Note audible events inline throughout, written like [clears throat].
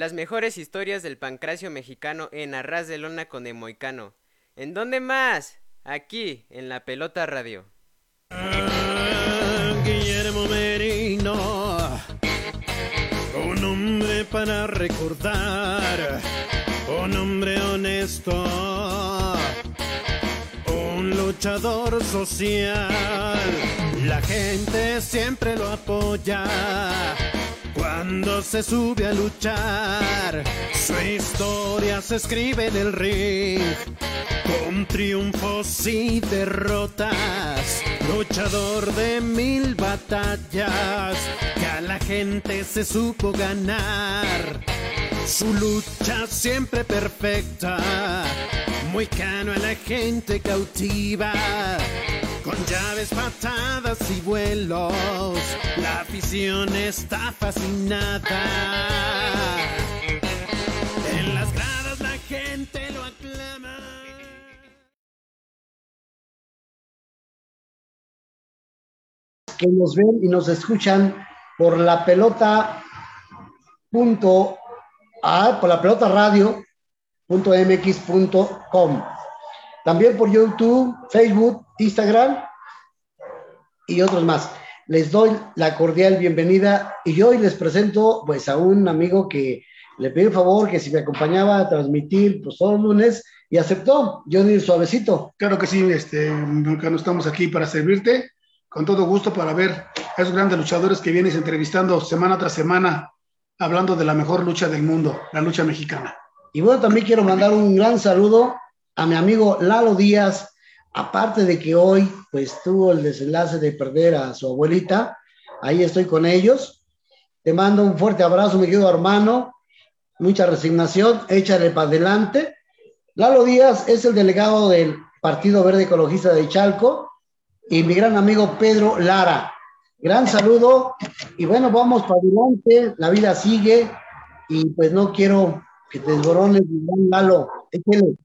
Las mejores historias del pancracio mexicano en Arras de Lona con Emoicano. ¿En dónde más? Aquí, en la Pelota Radio. Ah, Guillermo Merino, un hombre para recordar, un hombre honesto, un luchador social. La gente siempre lo apoya cuando se sube a luchar. Su historia se escribe en el ring con triunfos y derrotas, luchador de mil batallas, que a la gente se supo ganar. Su lucha siempre perfecta, muy cano a la gente cautiva. Con llaves, patadas y vuelos, la afición está fascinada. En las gradas la gente lo aclama. que nos ven y nos escuchan por la pelota punto a, por la pelota radio punto mx punto com. También por YouTube, Facebook, Instagram y otros más. Les doy la cordial bienvenida y hoy les presento pues a un amigo que le pedí el favor que si me acompañaba a transmitir pues todos los lunes y aceptó. Johnny Suavecito. Claro que sí, este, nunca no estamos aquí para servirte, con todo gusto para ver a esos grandes luchadores que vienes entrevistando semana tras semana, hablando de la mejor lucha del mundo, la lucha mexicana. Y bueno, también quiero mandar un gran saludo a mi amigo Lalo Díaz, aparte de que hoy pues tuvo el desenlace de perder a su abuelita, ahí estoy con ellos. Te mando un fuerte abrazo, mi querido hermano, mucha resignación, échale para adelante. Lalo Díaz es el delegado del Partido Verde Ecologista de Chalco y mi gran amigo Pedro Lara. Gran saludo y bueno, vamos para adelante, la vida sigue y pues no quiero que te desborones, Lalo, échale.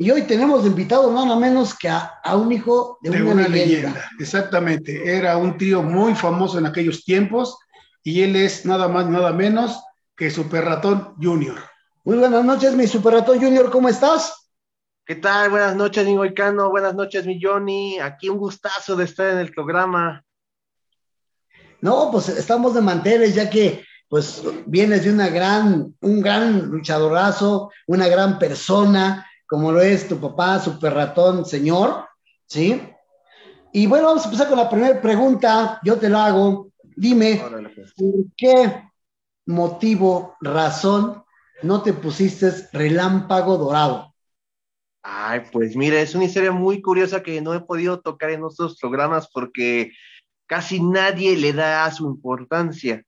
Y hoy tenemos invitado nada menos que a, a un hijo de, De una, una leyenda. leyenda, exactamente. Era un tío muy famoso en aquellos tiempos y él es nada más, nada menos que Super Ratón Junior. Muy buenas noches, mi Super Ratón Junior, ¿cómo estás? ¿Qué tal? Buenas noches, mi Goicano. Buenas noches, mi Johnny. Aquí un gustazo de estar en el programa. No, pues estamos de manteles, ya que pues vienes de una gran, un gran luchadorazo, una gran persona, como lo es tu papá, Super Ratón Señor, ¿sí? Y bueno, vamos a empezar con la primera pregunta, yo te la hago. Dime, Órale, pues. ¿por qué motivo, razón, no te pusiste relámpago dorado? Ay, pues mira, es una historia muy curiosa que no he podido tocar en otros programas porque casi nadie le da su importancia.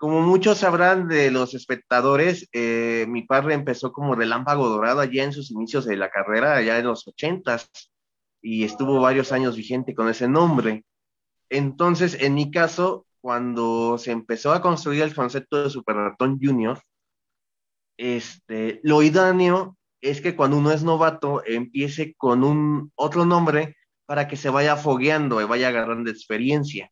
Como muchos sabrán de los espectadores, eh, mi padre empezó como relámpago dorado allá en sus inicios de la carrera, allá en los ochentas, y estuvo varios años vigente con ese nombre. Entonces, en mi caso, cuando se empezó a construir el concepto de Super Ratón Junior, este, lo idóneo es que cuando uno es novato empiece con un otro nombre para que se vaya fogueando y vaya agarrando experiencia.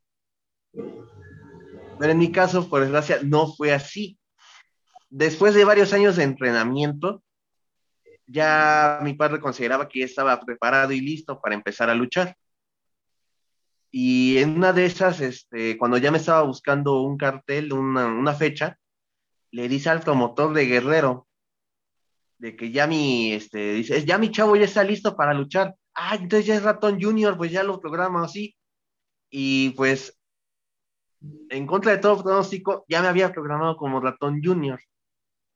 Pero en mi caso, por desgracia, no fue así. Después de varios años de entrenamiento, ya mi padre consideraba que ya estaba preparado y listo para empezar a luchar. Y en una de esas, este, cuando ya me estaba buscando un cartel, una, una fecha, le dice al promotor de Guerrero, de que ya mi, este, dice, ya mi chavo ya está listo para luchar. Ah, entonces ya es Ratón Junior, pues ya lo programa así. Y pues, en contra de todo pronóstico, ya me había programado como Ratón Junior.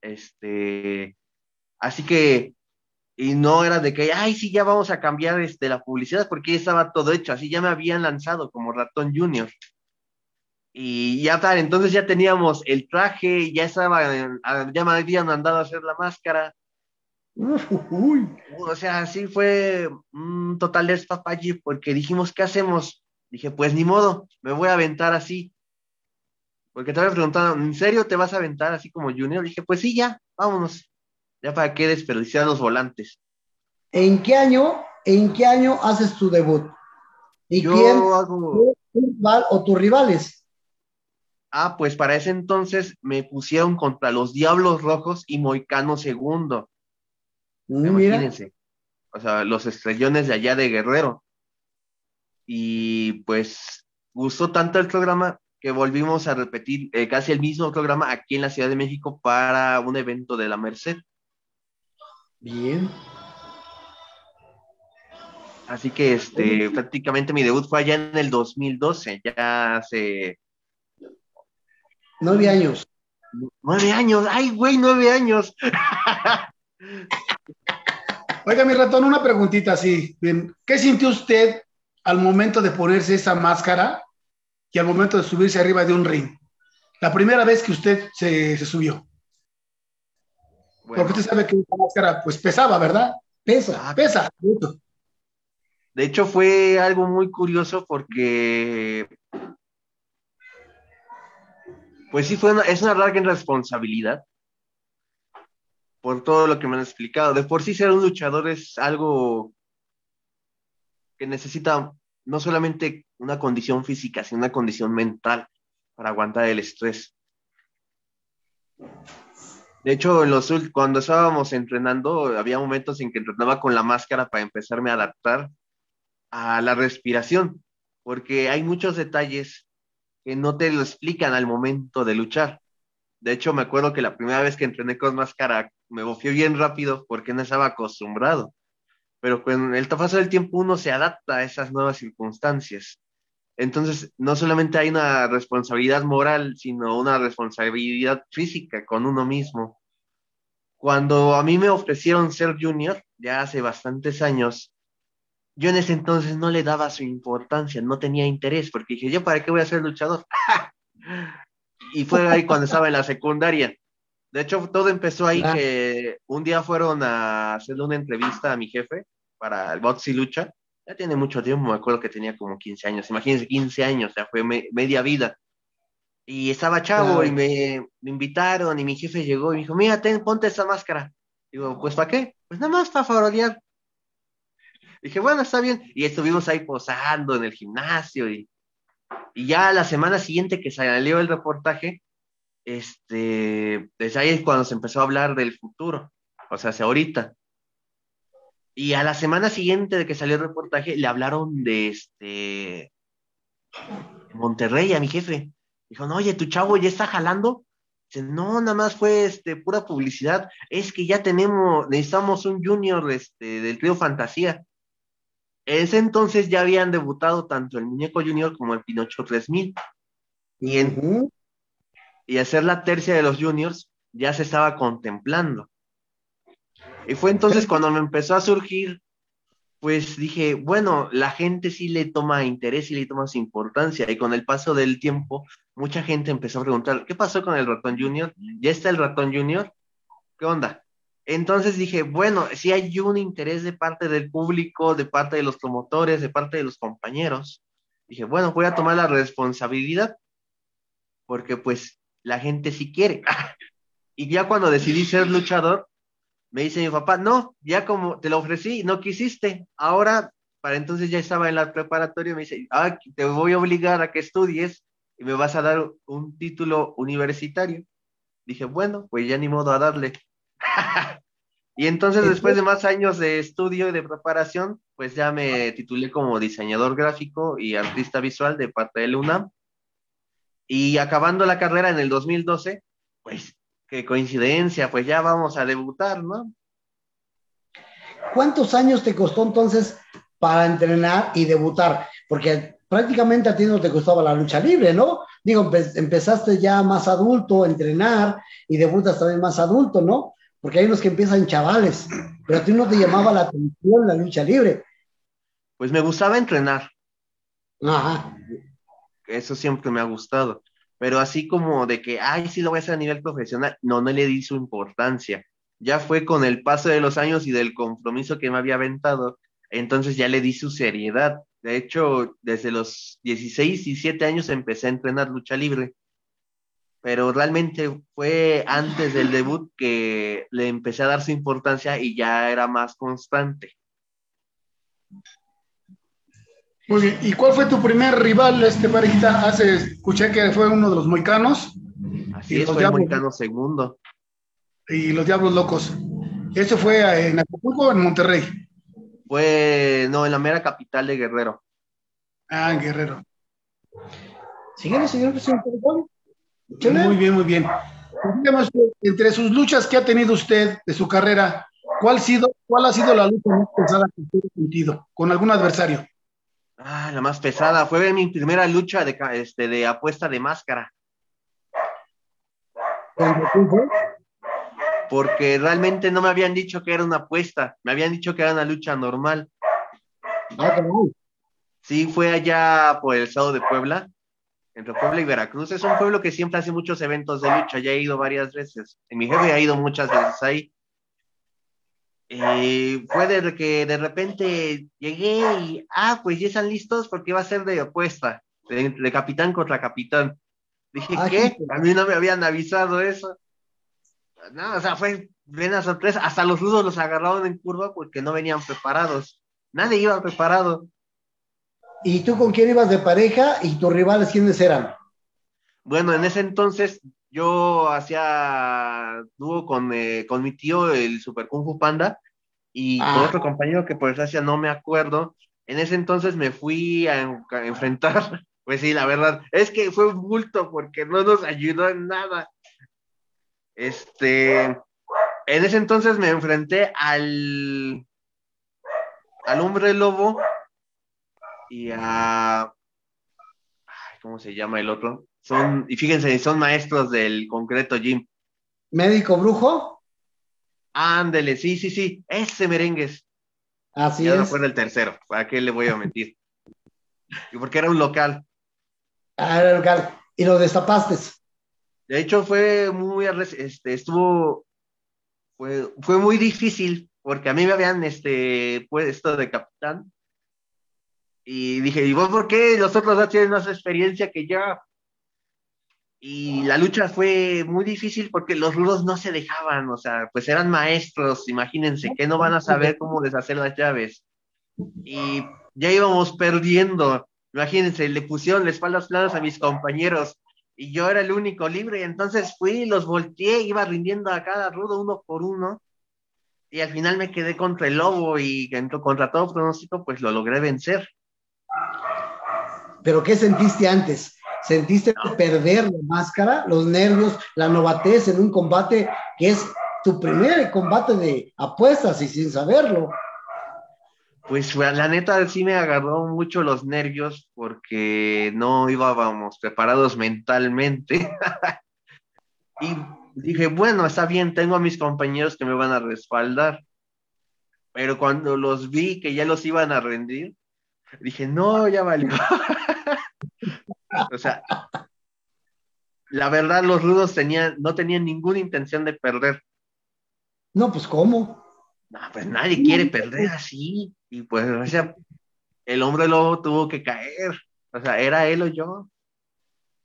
Este, así que, y no era de que, ay, sí, ya vamos a cambiar este, la publicidad, porque ya estaba todo hecho, así ya me habían lanzado como Ratón Junior. Y ya tal, entonces ya teníamos el traje, ya estaba, ya me habían mandado a hacer la máscara. Uy, O sea, sí fue un total despapalle porque dijimos, ¿qué hacemos? Dije, pues ni modo, me voy a aventar así. Porque te había preguntado, ¿en serio te vas a aventar así como Junior? Dije, pues sí, ya, vámonos. Ya para qué desperdiciar los volantes. ¿En qué año, en qué año haces tu debut? ¿Y Yo quién hago, tu rival o tus rivales? Ah, pues para ese entonces me pusieron contra los Diablos Rojos y Moicano Segundo. Mm, Mira, Imagínense. O sea, los estrellones de allá de Guerrero. Y pues gustó tanto el programa que volvimos a repetir eh, casi el mismo programa aquí en la Ciudad de México para un evento de la Merced. bien. Así que este, prácticamente mi debut fue allá en el 2012, ya hace Nueve años. nueve años. ¡Ay, güey, nueve años! Oiga, mi ratón, una preguntita así. ¿Qué sintió usted al momento de ponerse esa máscara y al momento de subirse arriba de un ring? La primera vez que usted se, se subió. Bueno, Porque usted sabe que esa máscara pues pesaba, ¿verdad? Pesa, Ah. pesa. de hecho, fue algo muy curioso porque, pues sí, fue una, es una larga responsabilidad por todo lo que me han explicado. De por sí ser un luchador es algo que necesita no solamente una condición física, sino una condición mental para aguantar el estrés. De hecho, en los, cuando estábamos entrenando, había momentos en que entrenaba con la máscara para empezarme a adaptar a la respiración, porque hay muchos detalles que no te lo explican al momento de luchar. De hecho, me acuerdo que la primera vez que entrené con máscara me bofié bien rápido porque no estaba acostumbrado. Pero con el paso del tiempo uno se adapta a esas nuevas circunstancias. Entonces, no solamente hay una responsabilidad moral, sino una responsabilidad física con uno mismo. Cuando a mí me ofrecieron ser junior, ya hace bastantes años, yo en ese entonces no le daba su importancia, no tenía interés, porque dije, ¿yo para qué voy a ser luchador? [laughs] y fue ahí cuando estaba en la secundaria. De hecho, todo empezó ahí Ah. que un día fueron a hacerle una entrevista a mi jefe para el Box y Lucha. Ya tiene mucho tiempo, me acuerdo que tenía como 15 años. Imagínense, 15 años, o sea, fue me- media vida. Y estaba chavo y me, me invitaron y mi jefe llegó y me dijo, mira, ten, ponte esa máscara. Digo, pues ¿para qué? Pues nada más para farolear. Dije, bueno, está bien. Y estuvimos ahí posando en el gimnasio y, y ya la semana siguiente que salió el reportaje, este, desde ahí es cuando se empezó a hablar del futuro, o sea, hacia ahorita. Y a la semana siguiente de que salió el reportaje, le hablaron de este Monterrey a mi jefe. Dijo, no, oye, tu chavo ya está jalando. Dice, no, nada más fue este, pura publicidad. Es que ya tenemos, necesitamos un junior este, del trío Fantasía. En ese entonces ya habían debutado tanto el Muñeco Junior como el Pinocho 3000. Y, en. Y hacer la tercia de los juniors ya se estaba contemplando. Y fue entonces [laughs] cuando me empezó a surgir, pues dije, bueno, la gente sí le toma interés y le toma su importancia. Y con el paso del tiempo, mucha gente empezó a preguntar, ¿qué pasó con el ratón junior? ¿Ya está el ratón junior? ¿Qué onda? Entonces dije, bueno, sí hay un interés de parte del público, de parte de los promotores, de parte de los compañeros. Dije, bueno, voy a tomar la responsabilidad porque pues la gente sí quiere. [laughs] y ya cuando decidí ser luchador, me dice mi papá, no, ya como te lo ofrecí, no quisiste. Ahora, para entonces ya estaba en la preparatoria, me dice, ah, te voy a obligar a que estudies y me vas a dar un título universitario. Dije, bueno, pues ya ni modo a darle. [laughs] y entonces, después de más años de estudio y de preparación, pues ya me titulé como diseñador gráfico y artista visual de parte del UNAM. Y acabando la carrera en el 2012, pues qué coincidencia, pues ya vamos a debutar, ¿no? ¿Cuántos años te costó entonces para entrenar y debutar? Porque prácticamente a ti no te costaba la lucha libre, ¿no? Digo, empe- empezaste ya más adulto a entrenar y debutas también más adulto, ¿no? Porque hay unos que empiezan chavales, pero a ti no te llamaba la atención la lucha libre. Pues me gustaba entrenar, Ajá. Eso siempre me ha gustado, pero así como de que, ay, sí lo voy a hacer a nivel profesional, no, no le di su importancia. Ya fue con el paso de los años y del compromiso que me había aventado, entonces ya le di su seriedad. De hecho, desde los 16, 17 años empecé a entrenar lucha libre, pero realmente fue antes del debut que le empecé a dar su importancia y ya era más constante. Muy bien. ¿Y cuál fue tu primer rival, este parejita? Hace, escuché que fue uno de los moicanos. Así es, fue el moicano segundo. Y los Diablos Locos. ¿Eso fue en Acapulco o en Monterrey? Fue, no, en la mera capital de Guerrero. Ah, en Guerrero. Sígueme, señor presidente. Muy bien, muy bien. Dígame entre sus luchas que ha tenido usted de su carrera, ¿cuál, sido, cuál ha sido la lucha más pesada que usted ha sentido con algún adversario? Ah, la más pesada. Fue mi primera lucha de, este, de apuesta de máscara. Porque realmente no me habían dicho que era una apuesta, me habían dicho que era una lucha normal. Ah, sí, fue allá por el estado de Puebla, entre Puebla y Veracruz. Es un pueblo que siempre hace muchos eventos de lucha, ya he ido varias veces. Mi jefe ha ido muchas veces ahí. Y fue de que de repente llegué y, ah, pues ya están listos porque iba a ser de apuesta, de, capitán contra capitán. Dije, ah, ¿qué? A mí no me habían avisado eso. No, o sea, fue una sorpresa. Hasta los rudos los agarraron en curva porque no venían preparados. Nadie iba preparado. ¿Y tú con quién ibas de pareja y tus rivales quiénes eran? Bueno, en ese entonces yo hacía dúo con, eh, con mi tío, el Super Kung Fu Panda, y con ah. otro compañero que por desgracia no me acuerdo. En ese entonces me fui a, enfrentar, [laughs] pues sí, la verdad, es que fue un bulto porque no nos ayudó en nada. Este, en ese entonces me enfrenté al, al hombre lobo y a, ¿cómo se llama el otro? Son, y fíjense, son maestros del concreto Jim. ¿Médico brujo? Ándele, sí, sí, sí, ese merengues. Así ya es. no fue el tercero, ¿para qué le voy a mentir? y porque era un local. Ah, era local. ¿Y lo destapaste? De hecho, fue muy, este, estuvo, fue, fue muy difícil, porque a mí me habían, este, puesto de capitán, y dije, ¿y vos por qué los otros dos tienen más experiencia que yo? Y la lucha fue muy difícil porque los rudos no se dejaban, o sea, pues eran maestros, imagínense, que no van a saber cómo deshacer las llaves. Y ya íbamos perdiendo, imagínense, le pusieron las espaldas planas a mis compañeros y yo era el único libre, entonces fui, los volteé, iba rindiendo a cada rudo uno por uno, y al final me quedé contra el lobo y contra todo pronóstico, pues lo logré vencer. ¿Pero qué sentiste antes? ¿Sentiste perder la máscara, los nervios, la novatez en un combate que es tu primer combate de apuestas y sin saberlo? Pues la neta sí me agarró mucho los nervios porque no íbamos preparados mentalmente. [laughs] y dije, bueno, está bien, tengo a mis compañeros que me van a respaldar. Pero cuando los vi que ya los iban a rendir, dije, no, ya valió. [laughs] o sea, la verdad, los rudos tenían, no tenían ninguna intención de perder. No, pues ¿cómo? No, pues nadie quiere perder así. Y pues, o sea, el hombre lobo tuvo que caer. O sea, era él o yo.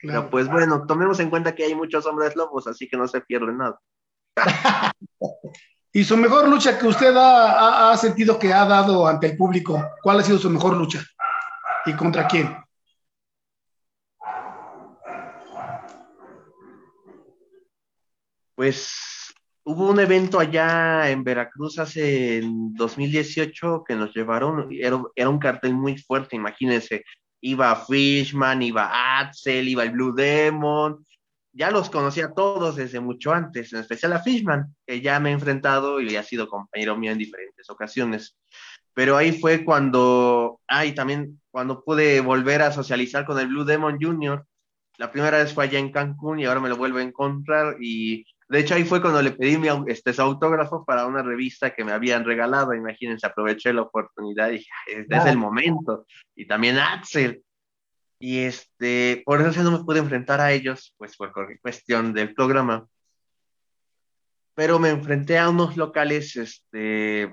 Pero pues bueno, tomemos en cuenta que hay muchos hombres lobos, así que no se pierde nada. [laughs] ¿Y su mejor lucha que usted ha, sentido que ha dado ante el público? ¿Cuál ha sido su mejor lucha? ¿Y contra quién? Pues hubo un evento allá en Veracruz hace en 2018 que nos llevaron, era, era un cartel muy fuerte, imagínense, iba Fishman, iba Axel, iba el Blue Demon, ya los conocía todos desde mucho antes, en especial a Fishman, que ya me he enfrentado y ha sido compañero mío en diferentes ocasiones. Pero ahí fue cuando, ah, también cuando pude volver a socializar con el Blue Demon Jr. La primera vez fue allá en Cancún y ahora me lo vuelvo a encontrar y de hecho ahí fue cuando le pedí mi, este, su autógrafo para una revista que me habían regalado, imagínense, aproveché la oportunidad y dije, este es el momento. Y también Axel, y este, por eso no me pude enfrentar a ellos, pues por cuestión del programa. Pero me enfrenté a unos locales, este,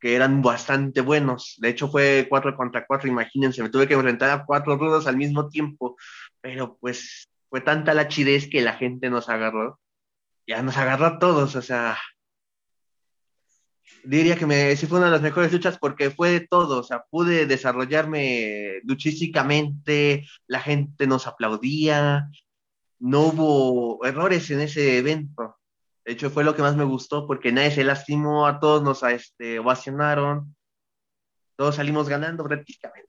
que eran bastante buenos. De hecho, fue cuatro contra cuatro, imagínense, me tuve que enfrentar a cuatro rudos al mismo tiempo, pero pues fue tanta la chidez que la gente nos agarró. Ya nos agarró a todos, o sea, diría que me, sí fue una de las mejores luchas porque fue de todo, o sea, pude desarrollarme luchísticamente, la gente nos aplaudía, no hubo errores en ese evento. De hecho, fue lo que más me gustó porque nadie se lastimó, a todos nos este, ovacionaron, todos salimos ganando prácticamente.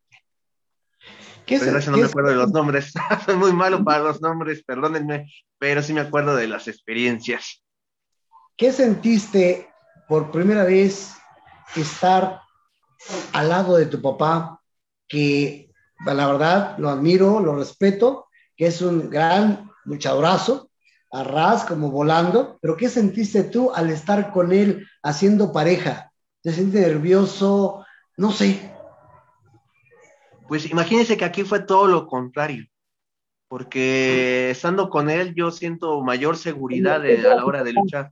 ¿Qué Pero eso no qué me acuerdo de los nombres. [laughs] Soy muy malo para los nombres, perdónenme, pero sí me acuerdo de las experiencias. ¿Qué sentiste por primera vez estar al lado de tu papá? Que la verdad lo admiro, lo respeto, que es un gran luchadorazo, a ras como volando, pero ¿qué sentiste tú al estar con él haciendo pareja? ¿Te sentiste nervioso? No sé. Pues imagínense que aquí fue todo lo contrario, porque estando con él yo siento mayor seguridad de- a la hora de luchar.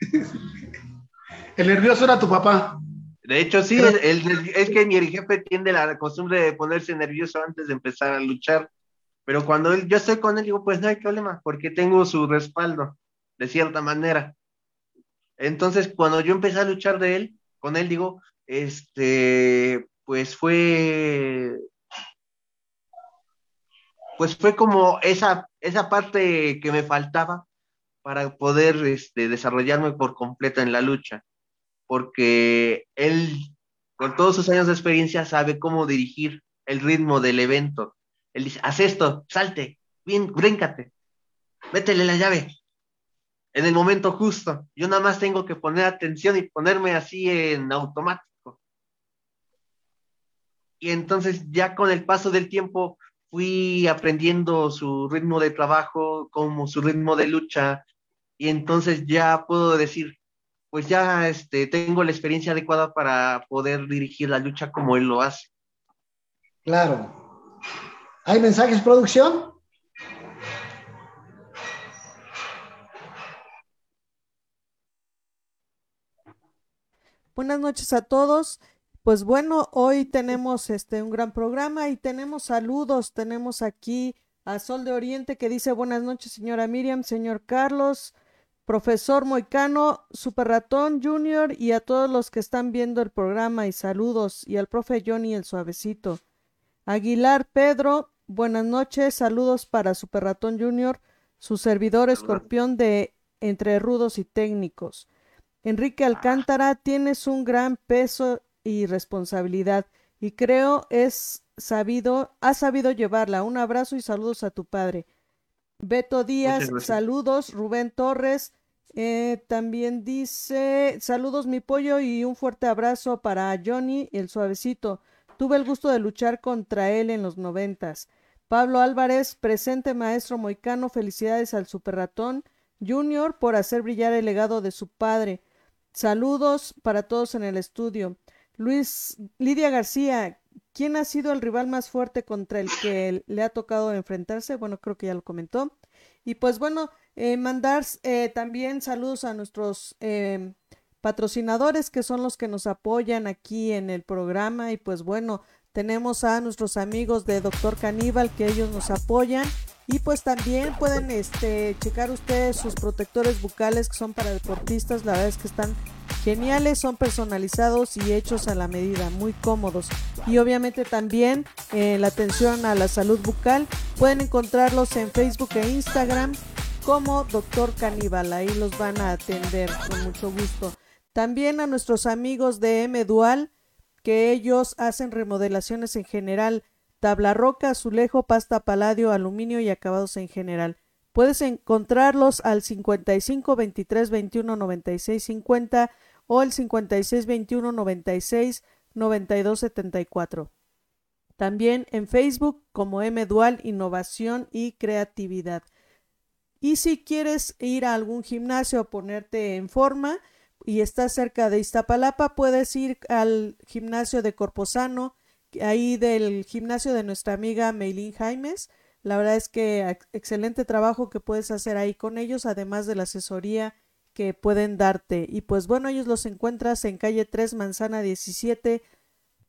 [laughs] El nervioso era tu papá. De hecho, sí, el- el- es que mi jefe tiene la costumbre de ponerse nervioso antes de empezar a luchar, pero cuando él, yo estoy con él, digo, pues no hay problema, porque tengo su respaldo, de cierta manera. Entonces, cuando yo empecé a luchar de él, con él, digo, este, pues fue, pues fue como esa, esa parte que me faltaba para poder este, desarrollarme por completo en la lucha porque él, con todos sus años de experiencia, sabe cómo dirigir el ritmo del evento. Él dice, haz esto, salte, bien, bríncate, métele la llave. En el momento justo, yo nada más tengo que poner atención y ponerme así en automático. Y entonces ya con el paso del tiempo fui aprendiendo su ritmo de trabajo, como su ritmo de lucha, y entonces ya puedo decir, pues ya este, tengo la experiencia adecuada para poder dirigir la lucha como él lo hace. Claro. ¿Hay mensajes, producción? Buenas noches a todos. Pues bueno, hoy tenemos este un gran programa y tenemos saludos. Tenemos aquí a Sol de Oriente que dice buenas noches, señora Miriam, señor Carlos, profesor Moicano, Super Ratón Junior y a todos los que están viendo el programa y saludos y al profe Johnny el suavecito. Aguilar Pedro, buenas noches, saludos para Super Ratón Junior, su servidor escorpión de Entre Rudos y Técnicos. Enrique Alcántara, tienes un gran peso y responsabilidad y creo es sabido, has sabido llevarla. Un abrazo y saludos a tu padre. Beto Díaz, saludos. Rubén Torres, eh, también dice saludos mi pollo y un fuerte abrazo para Johnny el suavecito. Tuve el gusto de luchar contra él en los noventas. Pablo Álvarez, presente maestro moicano, felicidades al super ratón Junior por hacer brillar el legado de su padre. Saludos para todos en el estudio. Luis Lidia García, ¿quién ha sido el rival más fuerte contra el que le ha tocado enfrentarse? Bueno, creo que ya lo comentó. Y pues bueno, eh, mandar eh, también saludos a nuestros eh, patrocinadores que son los que nos apoyan aquí en el programa. Y pues bueno, tenemos a nuestros amigos de Doctor Caníbal que ellos nos apoyan. Y pues también pueden este, checar ustedes sus protectores bucales que son para deportistas. La verdad es que están geniales, son personalizados y hechos a la medida, muy cómodos. Y obviamente también eh, la atención a la salud bucal. Pueden encontrarlos en Facebook e Instagram como Doctor Caníbal. Ahí los van a atender con mucho gusto. También a nuestros amigos de M Dual, que ellos hacen remodelaciones en general tabla roca, azulejo, pasta paladio, aluminio y acabados en general. Puedes encontrarlos al 55 23 21 96 50 o el 56 21 96 92 74. También en Facebook como M Dual Innovación y Creatividad. Y si quieres ir a algún gimnasio a ponerte en forma y estás cerca de Iztapalapa, puedes ir al gimnasio de Corposano, ahí del gimnasio de nuestra amiga Meilín Jaimes. La verdad es que excelente trabajo que puedes hacer ahí con ellos, además de la asesoría que pueden darte. Y pues bueno, ellos los encuentras en calle 3, manzana 17,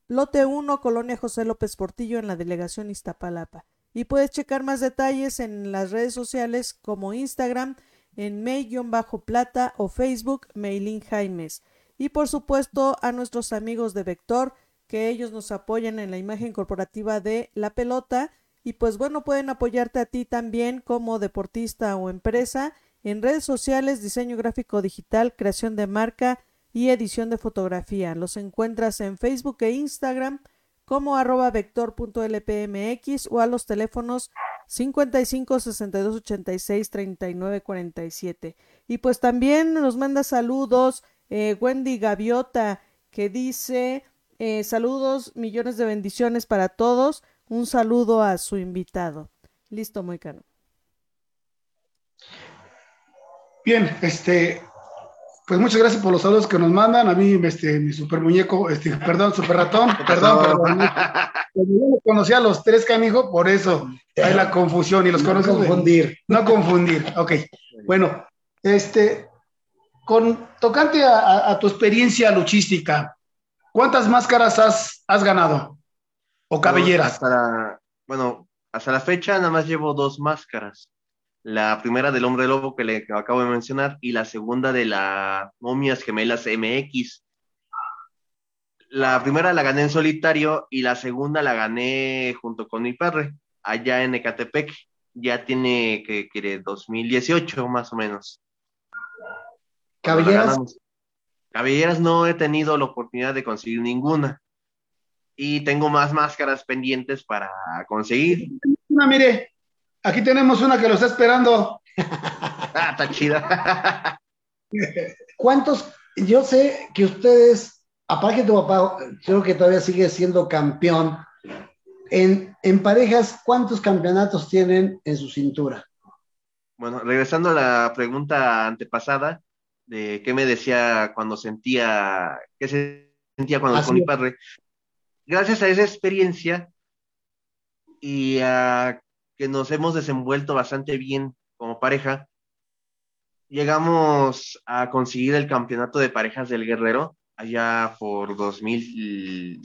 lote 1, colonia José López Portillo, en la delegación Iztapalapa. Y puedes checar más detalles en las redes sociales como Instagram en May-Plata o Facebook Meilín Jaimes. y por supuesto a nuestros amigos de Vector, que ellos nos apoyan en la imagen corporativa de la pelota y pues bueno, pueden apoyarte a ti también como deportista o empresa en redes sociales, diseño gráfico digital, creación de marca y edición de fotografía. Los encuentras en Facebook e Instagram como arroba vector.lpmx o a los teléfonos 55 62 86 39 47. Y pues también nos manda saludos eh, Wendy Gaviota que dice eh, saludos, millones de bendiciones para todos. Un saludo a su invitado. Listo, muy caro. Bien, este, pues muchas gracias por los saludos que nos mandan. A mí, este, mi super muñeco, este, [laughs] perdón, super ratón, perdón, perdón. no conocía a los tres canijo, por eso hay la confusión y los No conozco. confundir. No confundir, ok. Bueno, este, con tocante a, a- a tu experiencia luchística, ¿cuántas máscaras has, has ganado? ¿O cabelleras? Hasta la, bueno, hasta la fecha nada más llevo dos máscaras. La primera del hombre lobo que le que acabo de mencionar y la segunda de la momias gemelas MX. La primera la gané en solitario y la segunda la gané junto con mi padre allá en Ecatepec. Ya tiene que quiere 2018 más o menos. Cabelleras. Cabelleras no he tenido la oportunidad de conseguir ninguna. Y tengo más máscaras pendientes para conseguir. Una, mire, aquí tenemos una que lo está esperando. [laughs] Ah, está chida. [laughs] ¿cuántos? Yo sé que ustedes, aparte que tu papá, creo que todavía sigue siendo campeón. En, en parejas, ¿cuántos campeonatos tienen en su cintura? bueno, regresando a la pregunta antepasada de qué me decía cuando sentía, qué se sentía cuando Así con mi padre. Gracias a esa experiencia y a que nos hemos desenvuelto bastante bien como pareja, llegamos a conseguir el campeonato de parejas del Guerrero allá por 2000,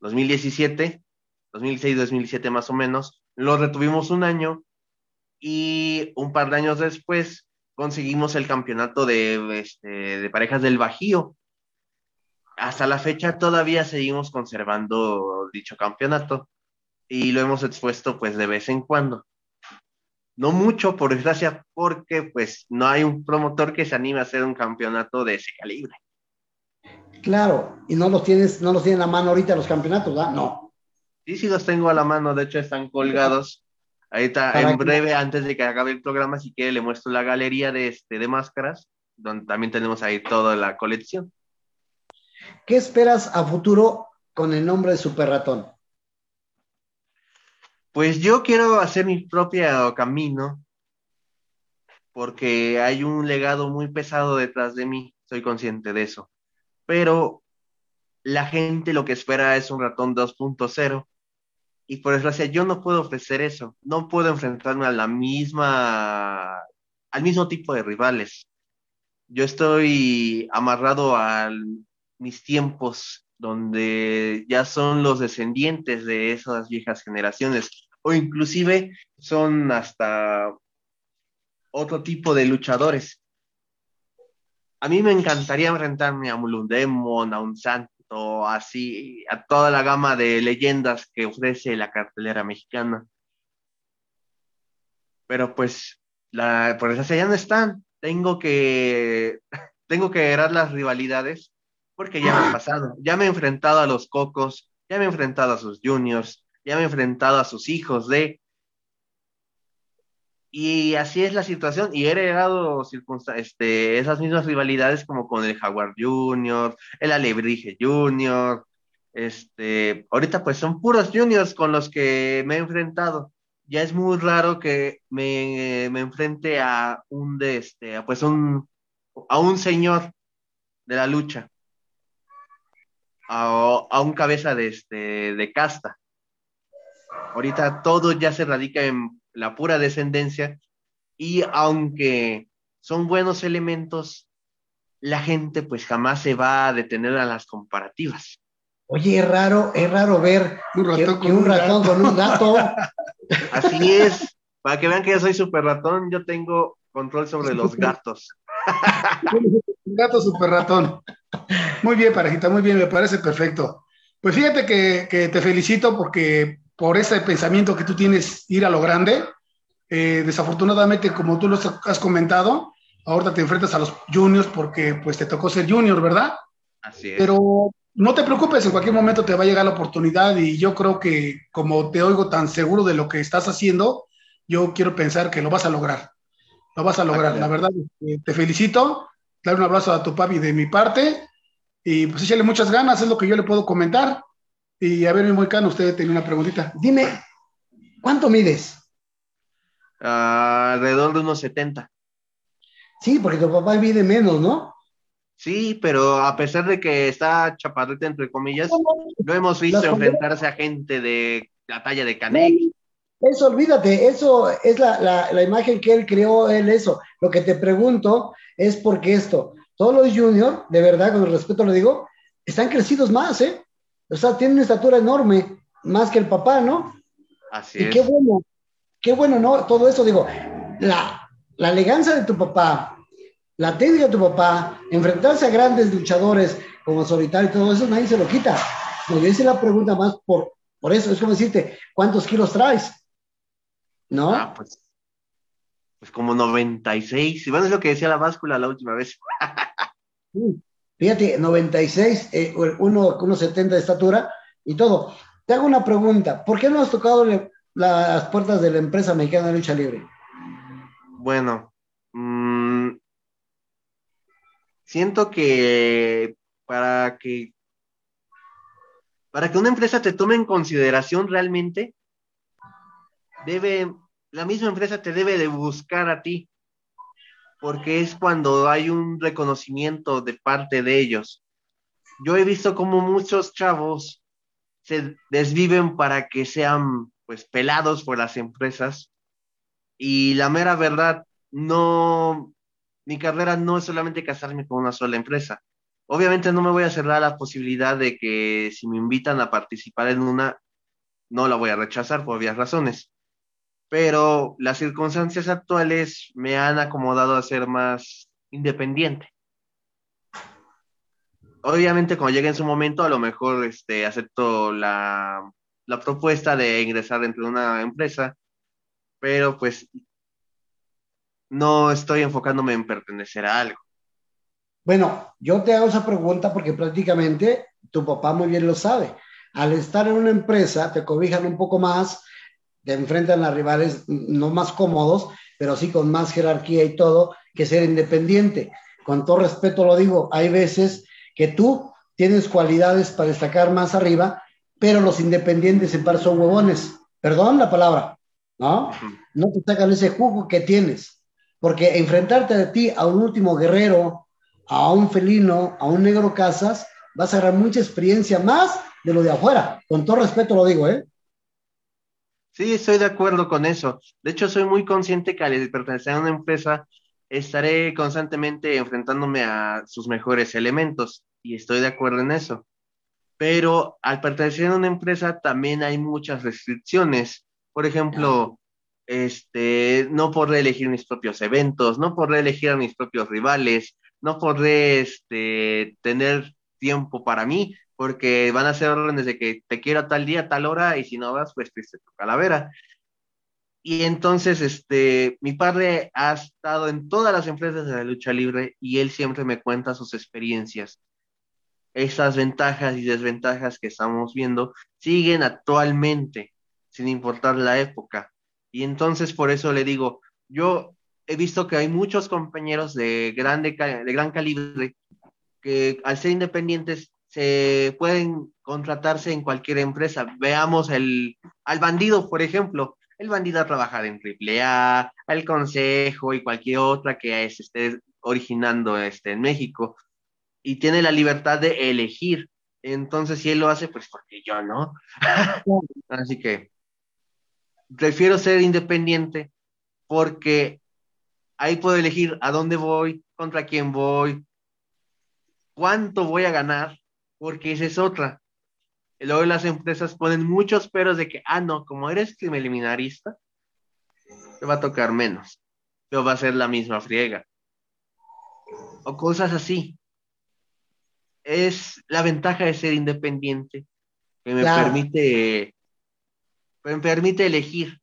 2017, 2006-2007 más o menos. Lo retuvimos un año y un par de años después conseguimos el campeonato de, este, de parejas del Bajío. Hasta la fecha todavía seguimos conservando dicho campeonato y lo hemos expuesto pues de vez en cuando. No mucho, por desgracia, porque pues no hay un promotor que se anime a hacer un campeonato de ese calibre. Claro, y no los tienes, no los tienen a mano ahorita los campeonatos, ¿verdad? No. Sí, sí los tengo a la mano, de hecho están colgados. Ahorita, en que- breve, antes de que acabe el programa, si quiere, le muestro la galería de, este, de máscaras, donde también tenemos ahí toda la colección. ¿Qué esperas a futuro con el nombre de Super Ratón? Pues yo quiero hacer mi propio camino, porque hay un legado muy pesado detrás de mí, soy consciente de eso. Pero la gente lo que espera es un ratón 2.0, y por desgracia yo no puedo ofrecer eso, no puedo enfrentarme a la misma, al mismo tipo de rivales. Yo estoy amarrado a mis tiempos donde ya son los descendientes de esas viejas generaciones o inclusive son hasta otro tipo de luchadores. A mí me encantaría enfrentarme a un Demon, a un Santo, así, a toda la gama de leyendas que ofrece la cartelera mexicana. Pero pues, la, por desgracia ya no están. Tengo que, [laughs] tengo que las rivalidades porque ya me ha pasado. Ya me he enfrentado a los Cocos, ya me he enfrentado a sus juniors, ya me he enfrentado a sus hijos de... Y así es la situación. Y he heredado este, esas mismas rivalidades como con el Jaguar Junior, el Alebrije Junior. Este, ahorita pues son puros juniors con los que me he enfrentado. Ya es muy raro que me, me enfrente a un de este, pues un, a un señor de la lucha, a, a un cabeza de este, de casta. Ahorita todo ya se radica en la pura descendencia y aunque son buenos elementos, la gente pues jamás se va a detener a las comparativas. Oye, es raro, es raro ver Un ratón que con un un ratón gato. con un gato. [laughs] Así es, para que vean que yo soy super ratón, yo tengo control sobre los gatos. [laughs] Gato super ratón. Muy bien, parejita, muy bien, me parece perfecto. Pues fíjate que, que te felicito porque por ese pensamiento que tú tienes, ir a lo grande. Eh, desafortunadamente, como tú lo has comentado, ahorita te enfrentas a los juniors porque pues te tocó ser junior, ¿verdad? Así es. Pero no te preocupes, en cualquier momento te va a llegar la oportunidad y yo creo que como te oigo tan seguro de lo que estás haciendo, yo quiero pensar que lo vas a lograr. Lo vas a lograr, la verdad. eh, te felicito, dar un abrazo a tu papi de mi parte y pues échale muchas ganas, es lo que yo le puedo comentar. Y a ver, mi moicano, usted tenía una preguntita. Dime, ¿cuánto mides? Ah, alrededor de unos 70. Sí, porque tu papá mide menos, ¿no? Sí, pero a pesar de que está chaparrita, entre comillas, lo hemos visto enfrentarse a gente de la talla de Canek. Eso, olvídate, eso es la, la, la imagen que él creó, él eso. Lo que te pregunto es porque esto, todos los juniors, de verdad, con respeto lo digo, están crecidos más, ¿eh? O sea, tienen una estatura enorme, más que el papá, ¿no? Así Y es. qué bueno, qué bueno, ¿no? Todo eso, digo, la, la elegancia de tu papá, la técnica de tu papá, enfrentarse a grandes luchadores como Solitario y todo eso, nadie se lo quita. No, yo hice la pregunta más por, por eso, es como decirte, ¿cuántos kilos traes? ¿No? Ah, pues, pues como 96. Y bueno, es lo que decía la báscula la última vez. Sí. Fíjate, 96, eh, uno, uno 70 de estatura y todo. Te hago una pregunta, ¿por qué no has tocado las puertas de la empresa mexicana de lucha libre? Bueno, mm, siento que para que para que una empresa te tome en consideración realmente, debe, la misma empresa te debe de buscar a ti, porque es cuando hay un reconocimiento de parte de ellos. Yo he visto como muchos chavos se desviven para que sean pues pelados por las empresas y la mera verdad, no, mi carrera no es solamente casarme con una sola empresa. Obviamente no me voy a cerrar la posibilidad de que si me invitan a participar en una, no la voy a rechazar por obvias razones. Pero las circunstancias actuales me han acomodado a ser más independiente. Obviamente cuando llegue en su momento, a lo mejor este, acepto la, la propuesta de ingresar dentro de una empresa, pero pues no estoy enfocándome en pertenecer a algo. Bueno, yo te hago esa pregunta porque prácticamente tu papá muy bien lo sabe. Al estar en una empresa, te cobijan un poco más, te enfrentan a rivales no más cómodos, pero sí con más jerarquía y todo, que ser independiente. Con todo respeto lo digo, hay veces que tú tienes cualidades para destacar más arriba, pero los independientes en par son huevones. Perdón la palabra, ¿no? No te sacan ese jugo que tienes. Porque enfrentarte a ti, a un último guerrero, a un felino, a un negro casas, vas a agarrar mucha experiencia más de lo de afuera. Con todo respeto lo digo, ¿eh? Sí, estoy de acuerdo con eso. De hecho, soy muy consciente que al pertenecer a una empresa estaré constantemente enfrentándome a sus mejores elementos y estoy de acuerdo en eso. Pero al pertenecer a una empresa también hay muchas restricciones. Por ejemplo, este, no podré elegir mis propios eventos, no podré elegir a mis propios rivales, no podré este, tener tiempo para mí, porque van a ser órdenes de que te quiero a tal día, tal hora, y si no vas, pues triste tu calavera. Y entonces, este, mi padre ha estado en todas las empresas de la lucha libre y él siempre me cuenta sus experiencias. Esas ventajas y desventajas que estamos viendo siguen actualmente, sin importar la época. Y entonces por eso le digo, yo he visto que hay muchos compañeros de, grande, de gran calibre que al ser independientes se pueden contratarse en cualquier empresa. Veamos el, al bandido, por ejemplo. El bandido ha trabajado en AAA, al Consejo y cualquier otra que se esté originando este, en México. Y tiene la libertad de elegir. Entonces, si él lo hace, pues porque yo no. [laughs] Así que prefiero ser independiente porque ahí puedo elegir a dónde voy, contra quién voy, cuánto voy a ganar, porque esa es otra. Y luego las empresas ponen muchos peros de que, ah, no, como eres criminalista, te va a tocar menos, pero va a ser la misma friega. o cosas así. Es la ventaja de ser independiente, que me Claro. permite, me permite elegir.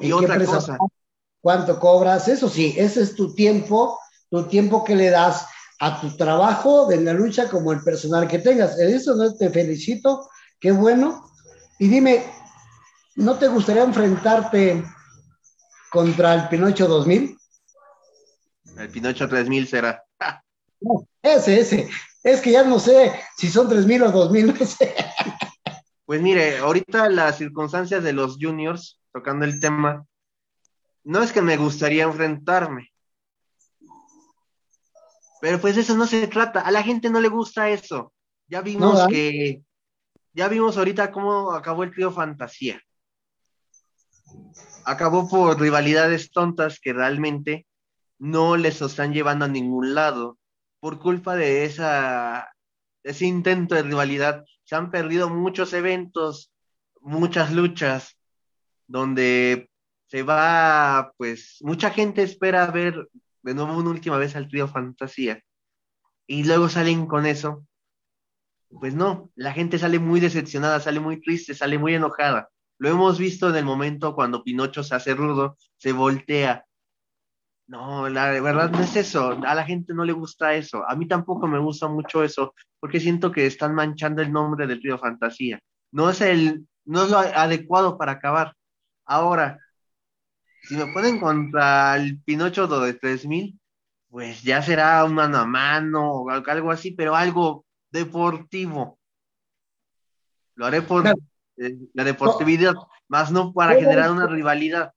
¿En Y qué otra cosa? ¿Cuánto cobras? Eso sí, ese es tu tiempo, tu tiempo que le das a tu trabajo de la lucha como el personal que tengas. En eso no te felicito, qué bueno. Y dime, ¿no te gustaría enfrentarte contra el Pinocho 2000? el Pinocho 3000 será. No, ese, ese. Es que ya no sé si son 3000 o 2000, no sé. Pues mire, ahorita las circunstancias de los juniors, tocando el tema, no es que me gustaría enfrentarme. Pero pues eso no se trata. A la gente no le gusta eso. Ya vimos que, ya vimos ahorita cómo acabó el trío Fantasía. Acabó por rivalidades tontas que realmente no les están llevando a ningún lado. Por culpa de esa, ese intento de rivalidad, se han perdido muchos eventos, muchas luchas, donde se va, pues, mucha gente espera ver de nuevo una última vez al trío Fantasía. Y luego salen con eso. Pues no, la gente sale muy decepcionada, sale muy triste, sale muy enojada. Lo hemos visto en el momento cuando Pinocho se hace rudo, se voltea. No, la verdad no es eso. A la gente no le gusta eso. A mí tampoco me gusta mucho eso, porque siento que están manchando el nombre del trío Fantasía. No es el, no es lo adecuado para acabar. Ahora, si me ponen contra el Pinocho de 3000, pues ya será un mano a mano o algo así, pero algo deportivo. Lo haré por Claro. eh, la deportividad, más no para generar una rivalidad.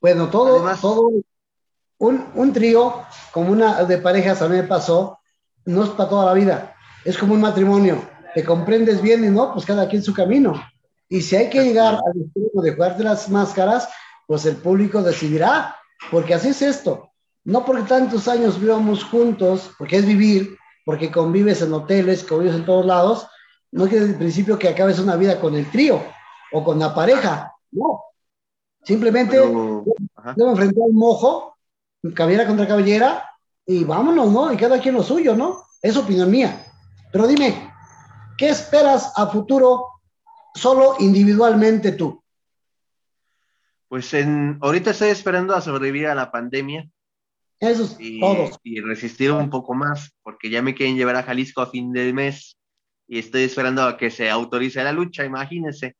Bueno, todo, Además- todo, un, un trío como una de parejas a mí me pasó, no es para toda la vida, es como un matrimonio, te comprendes bien y no, pues cada quien su camino. Y si hay que llegar al extremo de jugar de las máscaras, pues el público decidirá, porque así es esto. No porque tantos años vivamos juntos, porque es vivir, porque convives en hoteles, convives en todos lados, no que desde el principio que acabes una vida con el trío o con la pareja, no. Simplemente Pero- ajá. Debo enfrentar al mojo, cabellera contra cabellera, y vámonos, ¿no? Y cada quien lo suyo, ¿no? Es opinión mía. Pero dime, ¿qué esperas a futuro solo individualmente tú? Pues en, ahorita estoy esperando a sobrevivir a la pandemia Esos y, todos. y resistir un poco más, porque ya me quieren llevar a Jalisco a fin de mes y estoy esperando a que se autorice la lucha, imagínense.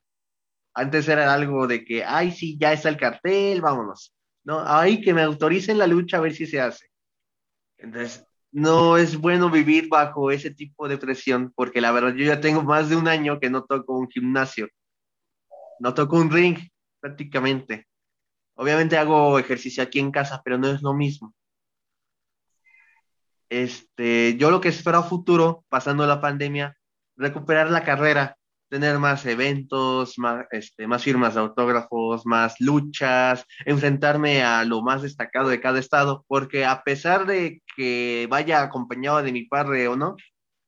Antes era algo de que, ay, sí, ya está el cartel, vámonos. No, ahí que me autoricen la lucha a ver si se hace. Entonces, no es bueno vivir bajo ese tipo de presión, porque la verdad yo ya tengo más de un año que no toco un gimnasio, no toco un ring prácticamente. Obviamente hago ejercicio aquí en casa, pero no es lo mismo. Este, yo lo que espero a futuro, pasando la pandemia, recuperar la carrera, tener más eventos, más, este, más firmas de autógrafos, más luchas, enfrentarme a lo más destacado de cada estado, porque a pesar de que vaya acompañado de mi padre o no,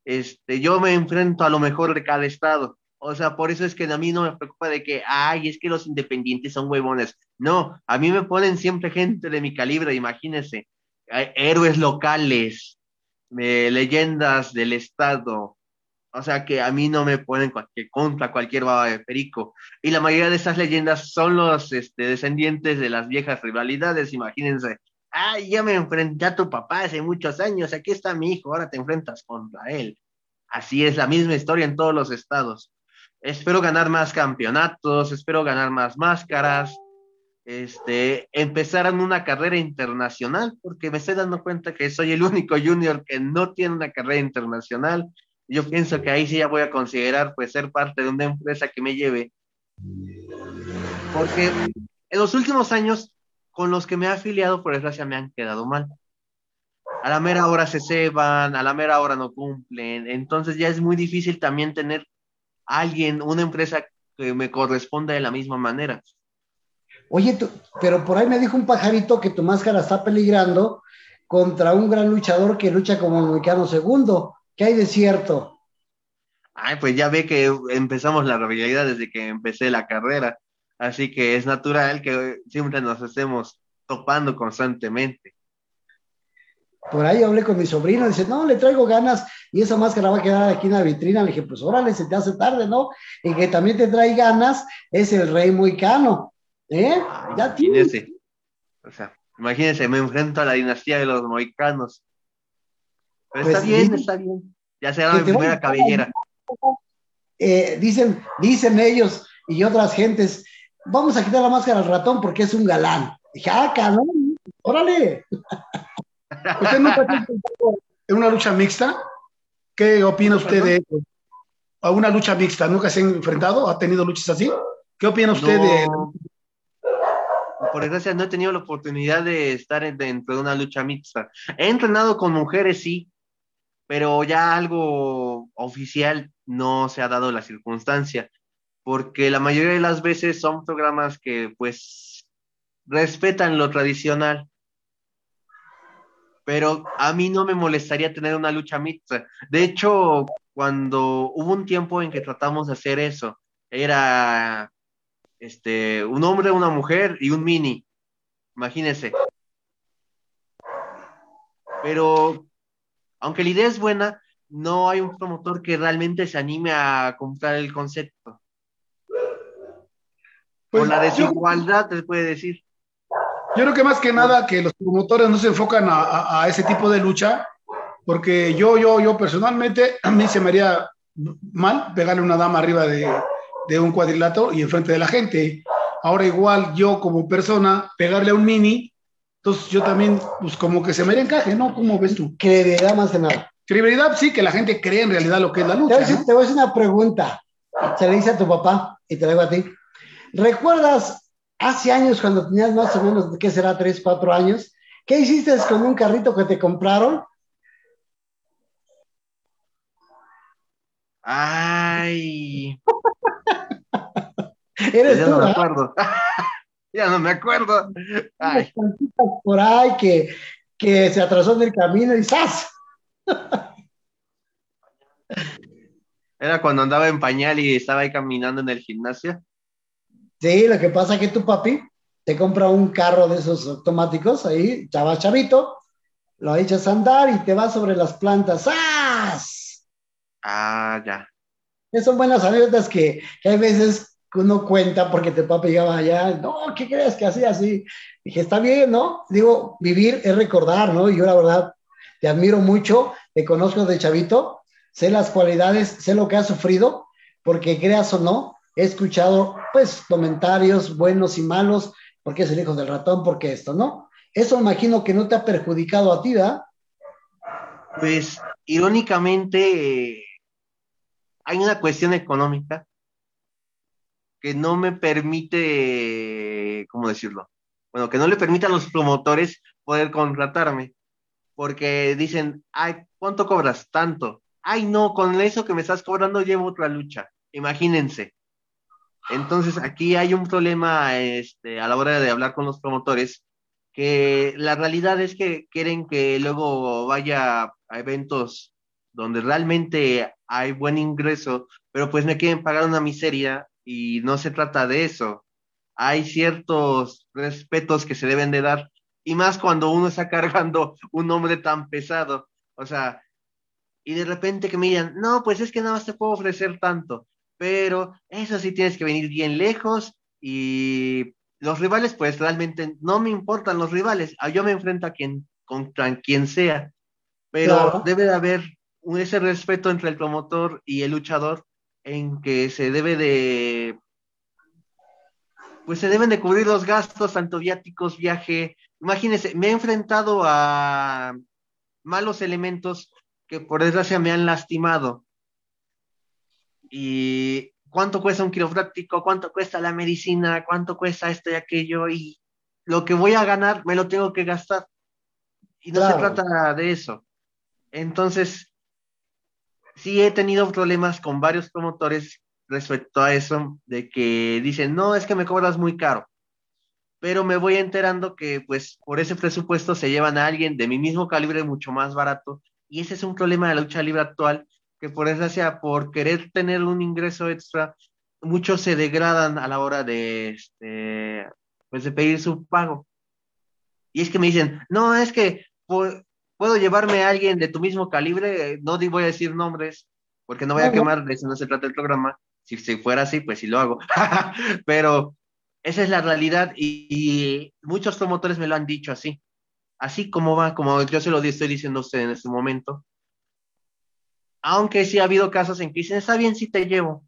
este, yo me enfrento a lo mejor de cada estado. O sea, por eso es que a mí no me preocupa de que, ay, es que los independientes son huevones. No, a mí me ponen siempre gente de mi calibre, imagínense, héroes locales, leyendas del estado. O sea que a mí no me ponen contra cualquier baba de perico. Y la mayoría de esas leyendas son los este, descendientes de las viejas rivalidades, imagínense. Ay, ya me enfrenté a tu papá hace muchos años, aquí está mi hijo, ahora te enfrentas contra él. Así es la misma historia en todos los estados. Espero ganar más campeonatos, espero ganar más máscaras, este, empezar en una carrera internacional, porque me estoy dando cuenta que soy el único junior que no tiene una carrera internacional. Yo pienso que ahí sí ya voy a considerar pues ser parte de una empresa que me lleve. Porque en los últimos años, con los que me he afiliado, por desgracia, me han quedado mal. A la mera hora se ceban, a la mera hora no cumplen. Entonces ya es muy difícil también tener alguien, una empresa que me corresponda de la misma manera. Oye, tú- pero por ahí me dijo un pajarito que tu máscara está peligrando contra un gran luchador que lucha como mexicano segundo. ¿Qué hay de cierto? Ay, pues ya ve que empezamos la rivalidad desde que empecé la carrera. Así que es natural que siempre nos estemos topando constantemente. Por ahí hablé con mi sobrino, dice, no, le traigo ganas y esa máscara va a quedar aquí en la vitrina. Le dije, pues órale, se te hace tarde, ¿no? Y que también te trae ganas es el rey moicano. ¿Eh? Ya tienes. Imagínese. O sea, imagínense, me enfrento a la dinastía de los moicanos. Pero Pues está bien, sí. está bien. Ya será mi primera cabellera. Eh, dicen, dicen ellos y otras gentes, vamos a quitar la máscara al ratón porque es un galán. Dije, ah, cabrón, órale. [laughs] ¿Usted nunca se ha enfrentado en una lucha mixta? ¿Qué opina usted de eso? ¿A una lucha mixta? ¿Nunca se ha enfrentado? ¿Ha tenido luchas así? ¿Qué opina usted de No, por desgracia no he tenido la oportunidad de estar en- dentro de una lucha mixta. He entrenado con mujeres, sí, pero ya algo oficial no se ha dado la circunstancia, porque la mayoría de las veces son programas que pues respetan lo tradicional. Pero a mí no me molestaría tener una lucha mixta. De hecho, cuando hubo un tiempo en que tratamos de hacer eso, era este, un hombre, una mujer y un mini. Imagínense. Pero, aunque la idea es buena, no hay un promotor que realmente se anime a comprar el concepto. Pues, Por la yo- desigualdad, se puede decir. Yo creo que más que nada que los promotores no se enfocan a, a- a ese tipo de lucha, porque yo, yo, yo personalmente, [clears throat] a mí se me haría mal pegarle a una dama arriba de, de un cuadrilátero y enfrente de la gente. Ahora igual yo como persona, pegarle a un mini, entonces yo también, pues como que se me haría encaje, ¿no? ¿Cómo ves tú? Credibilidad más que nada. Credibilidad, sí, que la gente cree en realidad lo que es la Te voy, lucha. a decir, ¿no? te voy a hacer una pregunta. Se le dice a tu papá y te la digo a ti. ¿Recuerdas hace años cuando tenías más o menos, ¿qué será? Tres, cuatro años. ¿Qué hiciste con un carrito que te compraron? Ay, [laughs] Eres ya tú, no me acuerdo. [laughs] ya no me acuerdo. Ay, por ahí que, que se atrasó en el camino y ¡zas! era cuando andaba en pañal y estaba ahí caminando en el gimnasio. Sí, lo que pasa es que tu papi te compra un carro de esos automáticos, ahí, chava chavito, lo echas a andar y te vas sobre las plantas. ¡Zas! Ah, ya. Esas son buenas anécdotas que, que hay veces que uno cuenta porque tu papi llegaba allá, no, ¿qué crees que hacía así? Dije, está bien, ¿no? Digo, vivir es recordar, ¿no? Y yo la verdad te admiro mucho, te conozco de chavito, sé las cualidades, sé lo que has sufrido, porque creas o no, he escuchado pues comentarios buenos y malos, porque es el hijo del ratón, porque esto, ¿no? Eso imagino que no te ha perjudicado a ti, ¿verdad? Pues irónicamente eh, hay una cuestión económica que no me permite, ¿cómo decirlo? Bueno, que no le permite a los promotores poder contratarme, porque dicen, ay, ¿cuánto cobras? Tanto. Ay, no, con eso que me estás cobrando llevo otra lucha. Imagínense. Entonces aquí hay un problema este, a la hora de hablar con los promotores, que la realidad es que quieren que luego vaya a eventos donde realmente hay buen ingreso, pero pues me quieren pagar una miseria y no se trata de eso. Hay ciertos respetos que se deben de dar y más cuando uno está [laughs] cargando un nombre tan pesado. O sea, y de repente que me digan, no, pues es que nada más te puedo ofrecer tanto, pero eso sí tienes que venir bien lejos y los rivales, pues realmente no me importan los rivales, Ah, yo me enfrento a quien, contra quien sea, pero Claro. debe de haber ese respeto entre el promotor y el luchador en que se debe de, pues se deben de cubrir los gastos, tanto viáticos, viaje. Imagínense, me he enfrentado a malos elementos que por desgracia me han lastimado. Y cuánto cuesta un quiropráctico, cuánto cuesta la medicina, cuánto cuesta esto y aquello, y lo que voy a ganar me lo tengo que gastar. Y no se trata de eso. Entonces, sí he tenido problemas con varios promotores respecto a eso, de que dicen, no, es que me cobras muy caro. Pero me voy enterando que, pues, por ese presupuesto se llevan a alguien de mi mismo calibre mucho más barato. Y ese es un problema de la lucha libre actual, que por desgracia, por querer tener un ingreso extra, muchos se degradan a la hora de, este, pues, de pedir su pago. Y es que me dicen, no, es que por- puedo llevarme a alguien de tu mismo calibre, eh, no voy a decir nombres, porque no voy a quemar, de eso no se trata el programa. Si, si fuera así, pues sí lo hago. [laughs] Pero esa es la realidad y, y, muchos promotores me lo han dicho así. Así como va, como yo se lo estoy diciendo a usted en este momento. Aunque sí ha habido casos en que dicen, está bien si te llevo.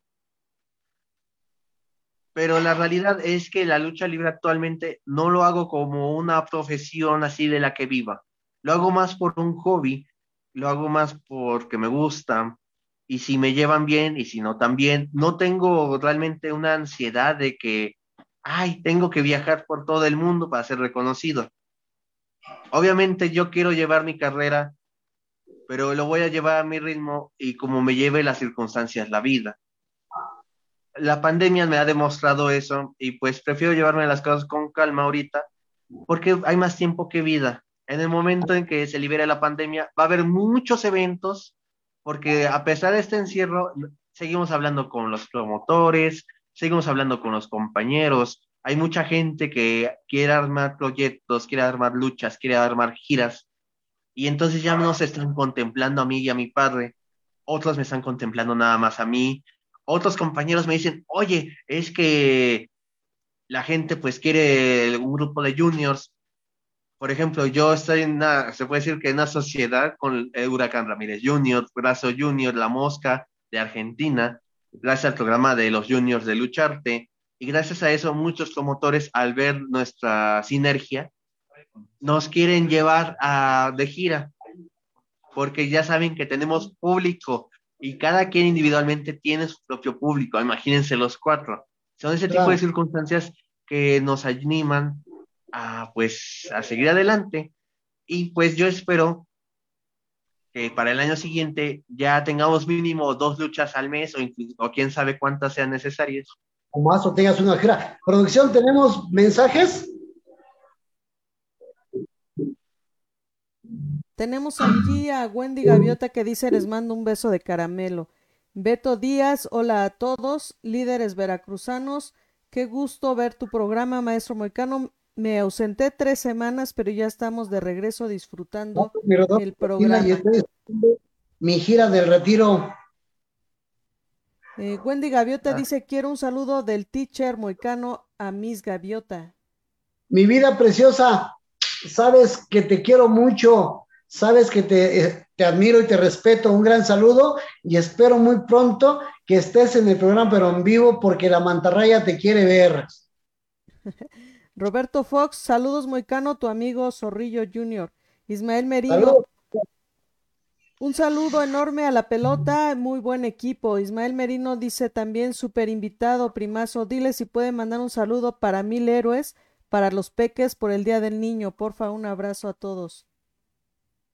Pero la realidad es que la lucha libre actualmente no lo hago como una profesión así de la que viva. Lo hago más por un hobby, lo hago más porque me gusta. Y si me llevan bien y si no también, no tengo realmente una ansiedad de que, ay, tengo que viajar por todo el mundo para ser reconocido. Obviamente yo quiero llevar mi carrera pero lo voy a llevar a mi ritmo y como me lleve las circunstancias, la vida. La pandemia me ha demostrado eso y pues prefiero llevarme las cosas con calma ahorita porque hay más tiempo que vida. En el momento en que se libere la pandemia va a haber muchos eventos porque a pesar de este encierro seguimos hablando con los promotores, seguimos hablando con los compañeros. Hay mucha gente que quiere armar proyectos, quiere armar luchas, quiere armar giras y entonces ya no se están contemplando a mí y a mi padre, otros me están contemplando nada más a mí, otros compañeros me dicen, oye, es que la gente pues quiere un grupo de juniors. Por ejemplo, yo estoy en una, se puede decir que en una sociedad con el Huracán Ramírez Junior, Brazo Junior, La Mosca de Argentina, gracias al programa de los juniors de Lucharte. Y gracias a eso, muchos promotores, al ver nuestra sinergia, nos quieren llevar a, de gira, porque ya saben que tenemos público y cada quien individualmente tiene su propio público, imagínense los cuatro. Son ese tipo de circunstancias que nos animan a, pues, a seguir adelante. Y pues yo espero que para el año siguiente ya tengamos mínimo dos luchas al mes o, incluso, o quién sabe cuántas sean necesarias. O más o tengas una gira. Producción, ¿tenemos mensajes? Tenemos aquí a Wendy Gaviota que dice les mando un beso de caramelo. Beto Díaz, hola a todos, líderes veracruzanos, qué gusto ver tu programa, maestro Moicano. Me ausenté tres semanas, pero ya estamos de regreso disfrutando el programa. Mi gira del retiro. Eh, Wendy Gaviota ah. dice, quiero un saludo del teacher Moicano a Miss Gaviota. Mi vida preciosa, sabes que te quiero mucho Sabes que te, eh, te, admiro y te respeto. Un gran saludo y espero muy pronto que estés en el programa, pero en vivo, porque la mantarraya te quiere ver. [laughs] Roberto Fox, saludos Moicano, tu amigo Zorrillo Junior. Ismael Merino. Un saludo enorme a la pelota, muy buen equipo. Ismael Merino dice también, super invitado, primazo, dile si puede mandar un saludo para mil héroes, para los peques por el Día del Niño. Porfa, un abrazo a todos.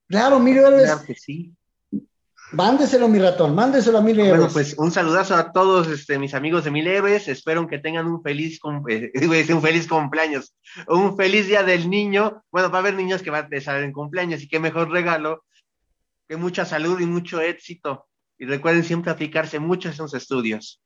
Claro, mil héroes. Claro que sí. Mándeselo, mi ratón, mándeselo a mil héroes. Bueno, pues un saludazo a todos este, mis amigos de mil héroes. Espero que tengan un feliz, eh, [laughs] un feliz cumpleaños, un feliz día del niño. Bueno, va a haber niños que van a estar en cumpleaños y qué mejor regalo que mucha salud y mucho éxito. Y recuerden siempre aplicarse mucho en sus estudios.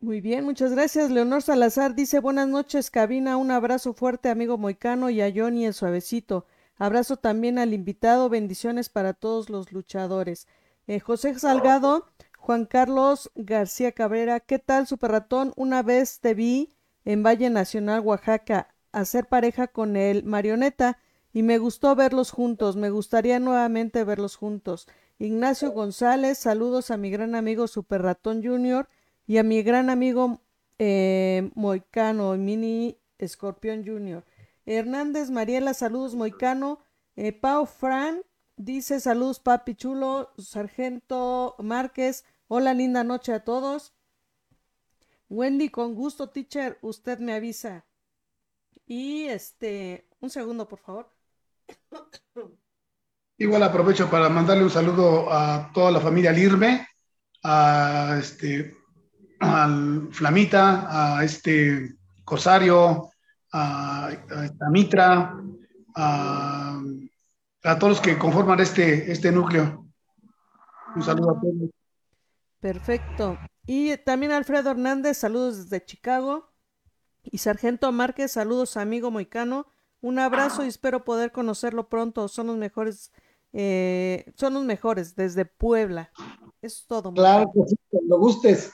Muy bien, muchas gracias. Leonor Salazar dice buenas noches, cabina. Un abrazo fuerte, amigo Moicano, y a Johnny el suavecito. Abrazo también al invitado, bendiciones para todos los luchadores. Eh, José Salgado, Juan Carlos García Cabrera, ¿qué tal, Super Ratón? Una vez te vi en Valle Nacional, Oaxaca, hacer pareja con el marioneta y me gustó verlos juntos, me gustaría nuevamente verlos juntos. Ignacio González, saludos a mi gran amigo Super Ratón Junior y a mi gran amigo eh, Moicano, Mini Escorpión Junior. Hernández Mariela, saludos Moicano. Eh, Pau Fran dice saludos papi chulo. Sargento Márquez, hola linda noche a todos. Wendy, con gusto, teacher, usted me avisa. Y este, un segundo, por favor. [coughs] Igual aprovecho para mandarle un saludo a toda la familia Lirme, a este, al Flamita, a este Cosario, a, a Mitra, a, a, todos los que conforman este, este núcleo. Un saludo a todos. Perfecto. Y también Alfredo Hernández, saludos desde Chicago. Y Sargento Márquez, saludos amigo Moicano. Un abrazo y espero poder conocerlo pronto. Son los mejores, eh, son los mejores desde Puebla. Es todo. Claro que sí, cuando gustes.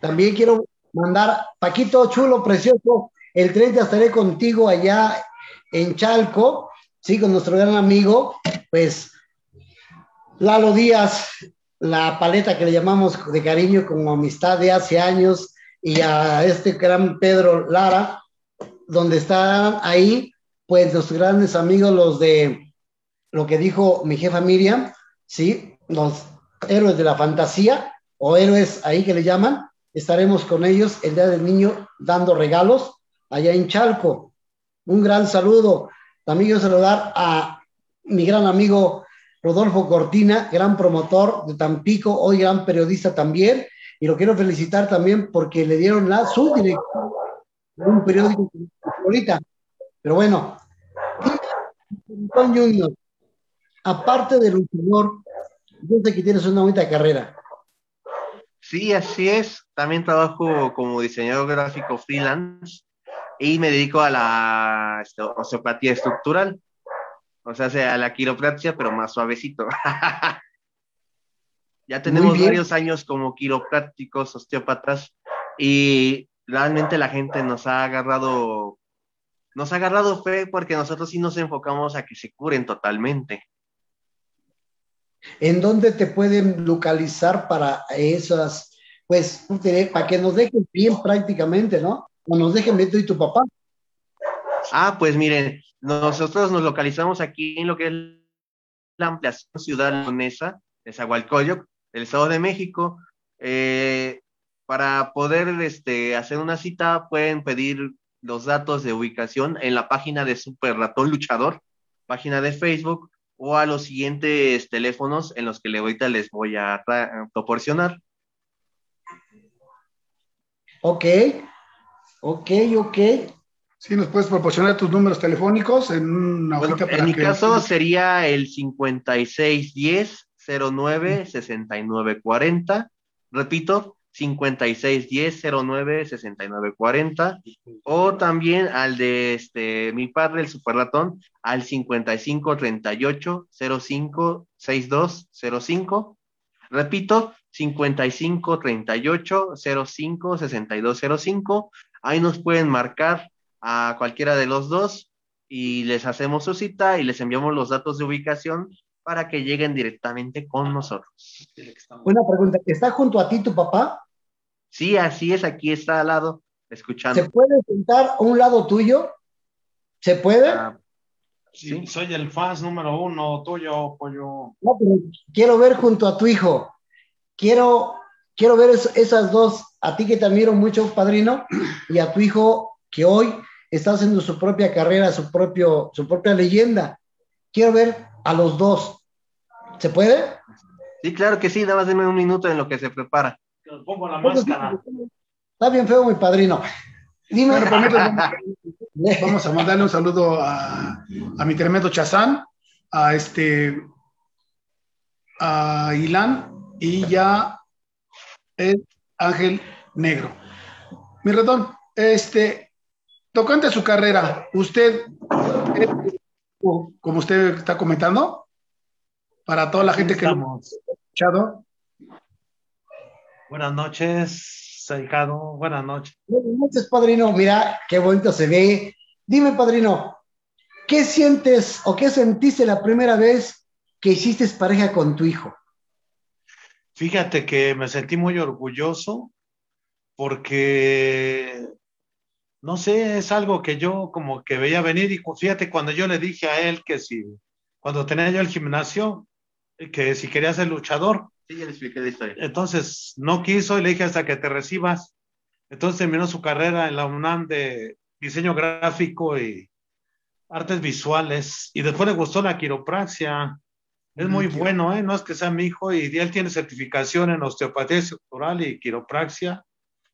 También quiero mandar, Paquito Chulo, precioso, el 30 estaré contigo allá en Chalco, sí, con nuestro gran amigo, pues Lalo Díaz, la paleta que le llamamos de cariño como amistad de hace años, y a este gran Pedro Lara, donde están ahí, pues los grandes amigos, los de lo que dijo mi jefa Miriam, sí, los héroes de la fantasía, o héroes ahí que le llaman, estaremos con ellos el Día del Niño dando regalos allá en Chalco. Un gran saludo. También quiero saludar a mi gran amigo Rodolfo Cortina, gran promotor de Tampico, hoy gran periodista también, y lo quiero felicitar también porque le dieron la subdirección de un periódico ahorita. Pero bueno, Junior, aparte del luchador, yo sé que tienes una bonita carrera. Sí, así es. También trabajo como diseñador gráfico freelance y me dedico a la osteopatía estructural. O sea, a la quiropraxia, pero más suavecito. [laughs] ya tenemos varios años como quiroprácticos, osteópatas, y realmente la gente nos ha agarrado, nos ha agarrado fe porque nosotros sí nos enfocamos a que se curen totalmente. ¿En dónde te pueden localizar para esas, pues, para que nos dejen bien prácticamente, ¿no? O nos dejen ver tú y tu papá. Ah, pues miren, nosotros nos localizamos aquí en lo que es la ampliación ciudad leonesa de Zagualcoyoc, del Estado de México. Eh, para poder este, hacer una cita pueden pedir los datos de ubicación en la página de Super Ratón Luchador, página de Facebook, o a los siguientes teléfonos en los que ahorita les voy a proporcionar. Ok, ok, ok. Sí, nos puedes proporcionar tus números telefónicos en una bueno, En mi caso sería el 5610 09 6940. Repito, 5610-09-6940 o también al de este, mi padre, el super ratón, al 5538-056205. Repito, 5538-056205. Ahí nos pueden marcar a cualquiera de los dos y les hacemos su cita y les enviamos los datos de ubicación para que lleguen directamente con nosotros. Una pregunta, ¿está junto a ti tu papá? Sí, así es, aquí está al lado, escuchando. ¿Se puede sentar a un lado tuyo? ¿Se puede? Ah, sí, soy el fans número uno tuyo, pollo. No, pero quiero ver junto a tu hijo. Quiero, quiero ver esas dos, a ti que te admiro mucho, padrino, y a tu hijo que hoy está haciendo su propia carrera, su, propio, su propia leyenda. Quiero ver a los dos. ¿Se puede? Sí, claro que sí, nada más denme un minuto en lo que se prepara pongo la máscara. Está bien feo mi padrino. Dime. [laughs] vamos a mandarle un saludo a, a mi tremendo Chazán, a este, a Ilan y ya el Ángel Negro. Mi ratón, este, tocante su carrera, usted, como usted está comentando, para toda la gente que lo ha escuchado, Buenas noches, Saicado. Buenas noches. Buenas noches, padrino. Mira, qué bonito se ve. Dime, padrino, ¿qué sientes o qué sentiste la primera vez que hiciste pareja con tu hijo? Fíjate que me sentí muy orgulloso porque, no sé, es algo que yo como que veía venir y fíjate cuando yo le dije a él que si, cuando tenía yo el gimnasio, que si quería ser luchador, Sí, ya le expliqué la historia. Entonces, no quiso y le dije hasta que te recibas. Entonces terminó su carrera en la UNAM de diseño gráfico y artes visuales. Y después le gustó la quiropraxia. Es muy bueno, ¿eh? No es que sea mi hijo y él tiene certificación en osteopatía estructural y quiropraxia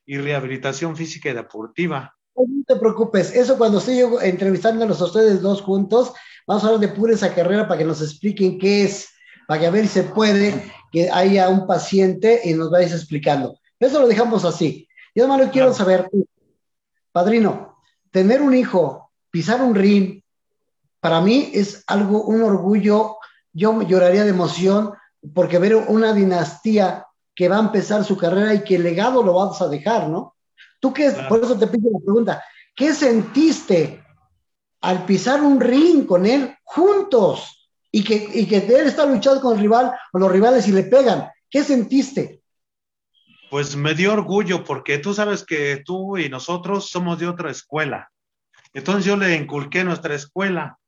y rehabilitación física y deportiva. No te preocupes, eso cuando estoy yo entrevistándolos a ustedes dos juntos, vamos a hablar de pura esa carrera para que nos expliquen qué es, para que a ver si se puede que haya un paciente y nos vayas explicando. Eso lo dejamos así. Yo además quiero saber, padrino, tener un hijo, pisar un ring, para mí es algo, un orgullo. Yo lloraría de emoción porque ver una dinastía que va a empezar su carrera y que el legado lo vas a dejar, ¿no? Tú qué, Claro. por eso te pido la pregunta, ¿qué sentiste al pisar un ring con él juntos y que, y que él está luchando con el rival o los rivales y le pegan? ¿Qué sentiste? Pues me dio orgullo porque tú sabes que tú y nosotros somos de otra escuela. Entonces yo le inculqué nuestra escuela.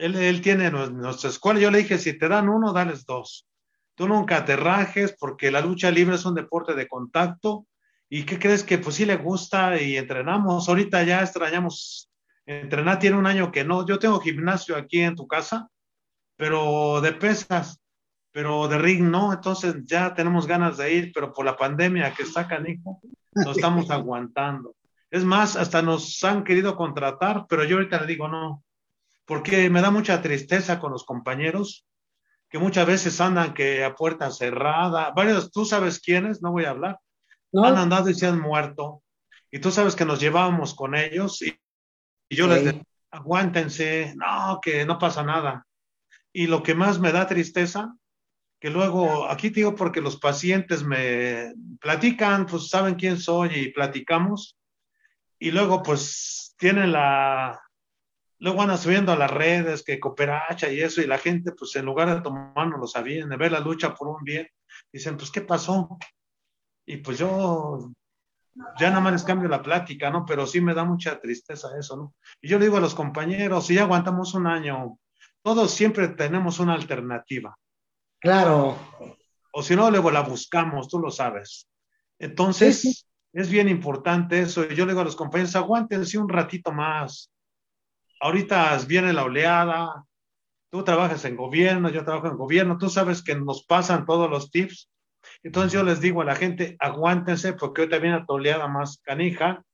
Él, él tiene nu- nuestra escuela. Yo le dije, si te dan uno, dales dos. Tú nunca te rajes porque la lucha libre es un deporte de contacto. ¿Y qué crees que pues sí le gusta y entrenamos? Ahorita ya extrañamos entrenar. Tiene un año que no. Yo tengo gimnasio aquí en tu casa, pero de pesas pero de ring no, entonces ya tenemos ganas de ir, pero por la pandemia que está canijo, nos estamos [laughs] aguantando. Es más, hasta nos han querido contratar, pero yo ahorita le digo no, porque me da mucha tristeza con los compañeros, que muchas veces andan que a puerta cerrada, varios, tú sabes quiénes, no voy a hablar, ¿No? han andado y se han muerto, y tú sabes que nos llevábamos con ellos, y, y yo les decía, aguántense, no, que no pasa nada. Y lo que más me da tristeza, que luego, aquí te digo porque los pacientes me platican, pues saben quién soy y platicamos, y luego pues tienen la, luego van subiendo a las redes que cooperacha y eso, y la gente pues en lugar de tomárnoslo sabían, de ver la lucha por un bien, dicen, pues ¿qué pasó? Y pues yo ya nada más les cambio la plática, ¿no? Pero sí me da mucha tristeza eso, ¿no? Y yo le digo a los compañeros, si ya aguantamos un año, todos siempre tenemos una alternativa Claro. o si no, luego la buscamos, tú lo sabes. Entonces, Sí, sí. es bien importante eso. Y yo le digo a los compañeros, aguántense un ratito más. Ahorita viene la oleada, tú trabajas en gobierno, yo trabajo en gobierno, tú sabes que nos pasan todos los tips. Entonces yo les digo a la gente, aguántense porque ahorita viene la oleada más canija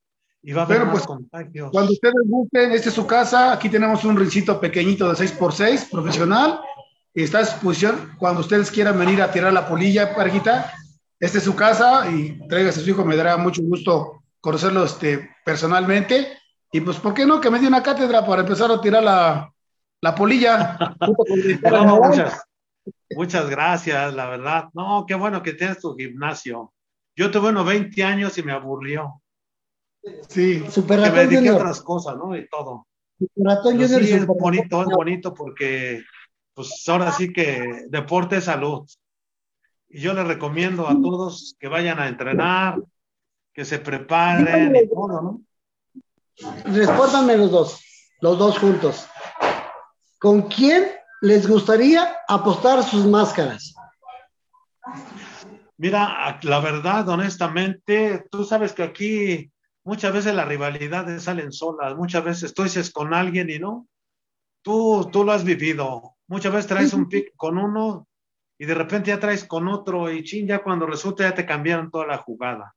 y va a haber Pero, más pues, contagios. Cuando ustedes gusten, esta es su casa. Aquí tenemos un rincito pequeñito de 6x6, profesional. Y está a disposición cuando ustedes quieran venir a tirar la polilla, parejita. Esta es su casa y tráigase a su hijo. Me dará mucho gusto conocerlo este, personalmente. Y pues, ¿por qué no? Que me dé una cátedra para empezar a tirar la, la polilla. No, muchas, muchas gracias, la verdad. No, qué bueno que tienes tu gimnasio. Yo tuve unos 20 años y me aburrió. Sí. Super Que me dediqué a otras cosas, ¿no? Y todo. Ratón Junior sí, es Super bonito, es bonito porque, pues ahora sí que deporte es salud. Y yo les recomiendo a todos que vayan a entrenar, que se preparen y todo, ¿no? Respóndanme los dos, los dos juntos. ¿Con quién les gustaría apostar sus máscaras? Mira, la verdad, honestamente, tú sabes que aquí muchas veces las rivalidades salen solas, muchas veces tú dices con alguien y no. Tú, tú lo has vivido. Muchas veces traes un pick con uno y de repente ya traes con otro y chin, ya cuando resulta ya te cambiaron toda la jugada.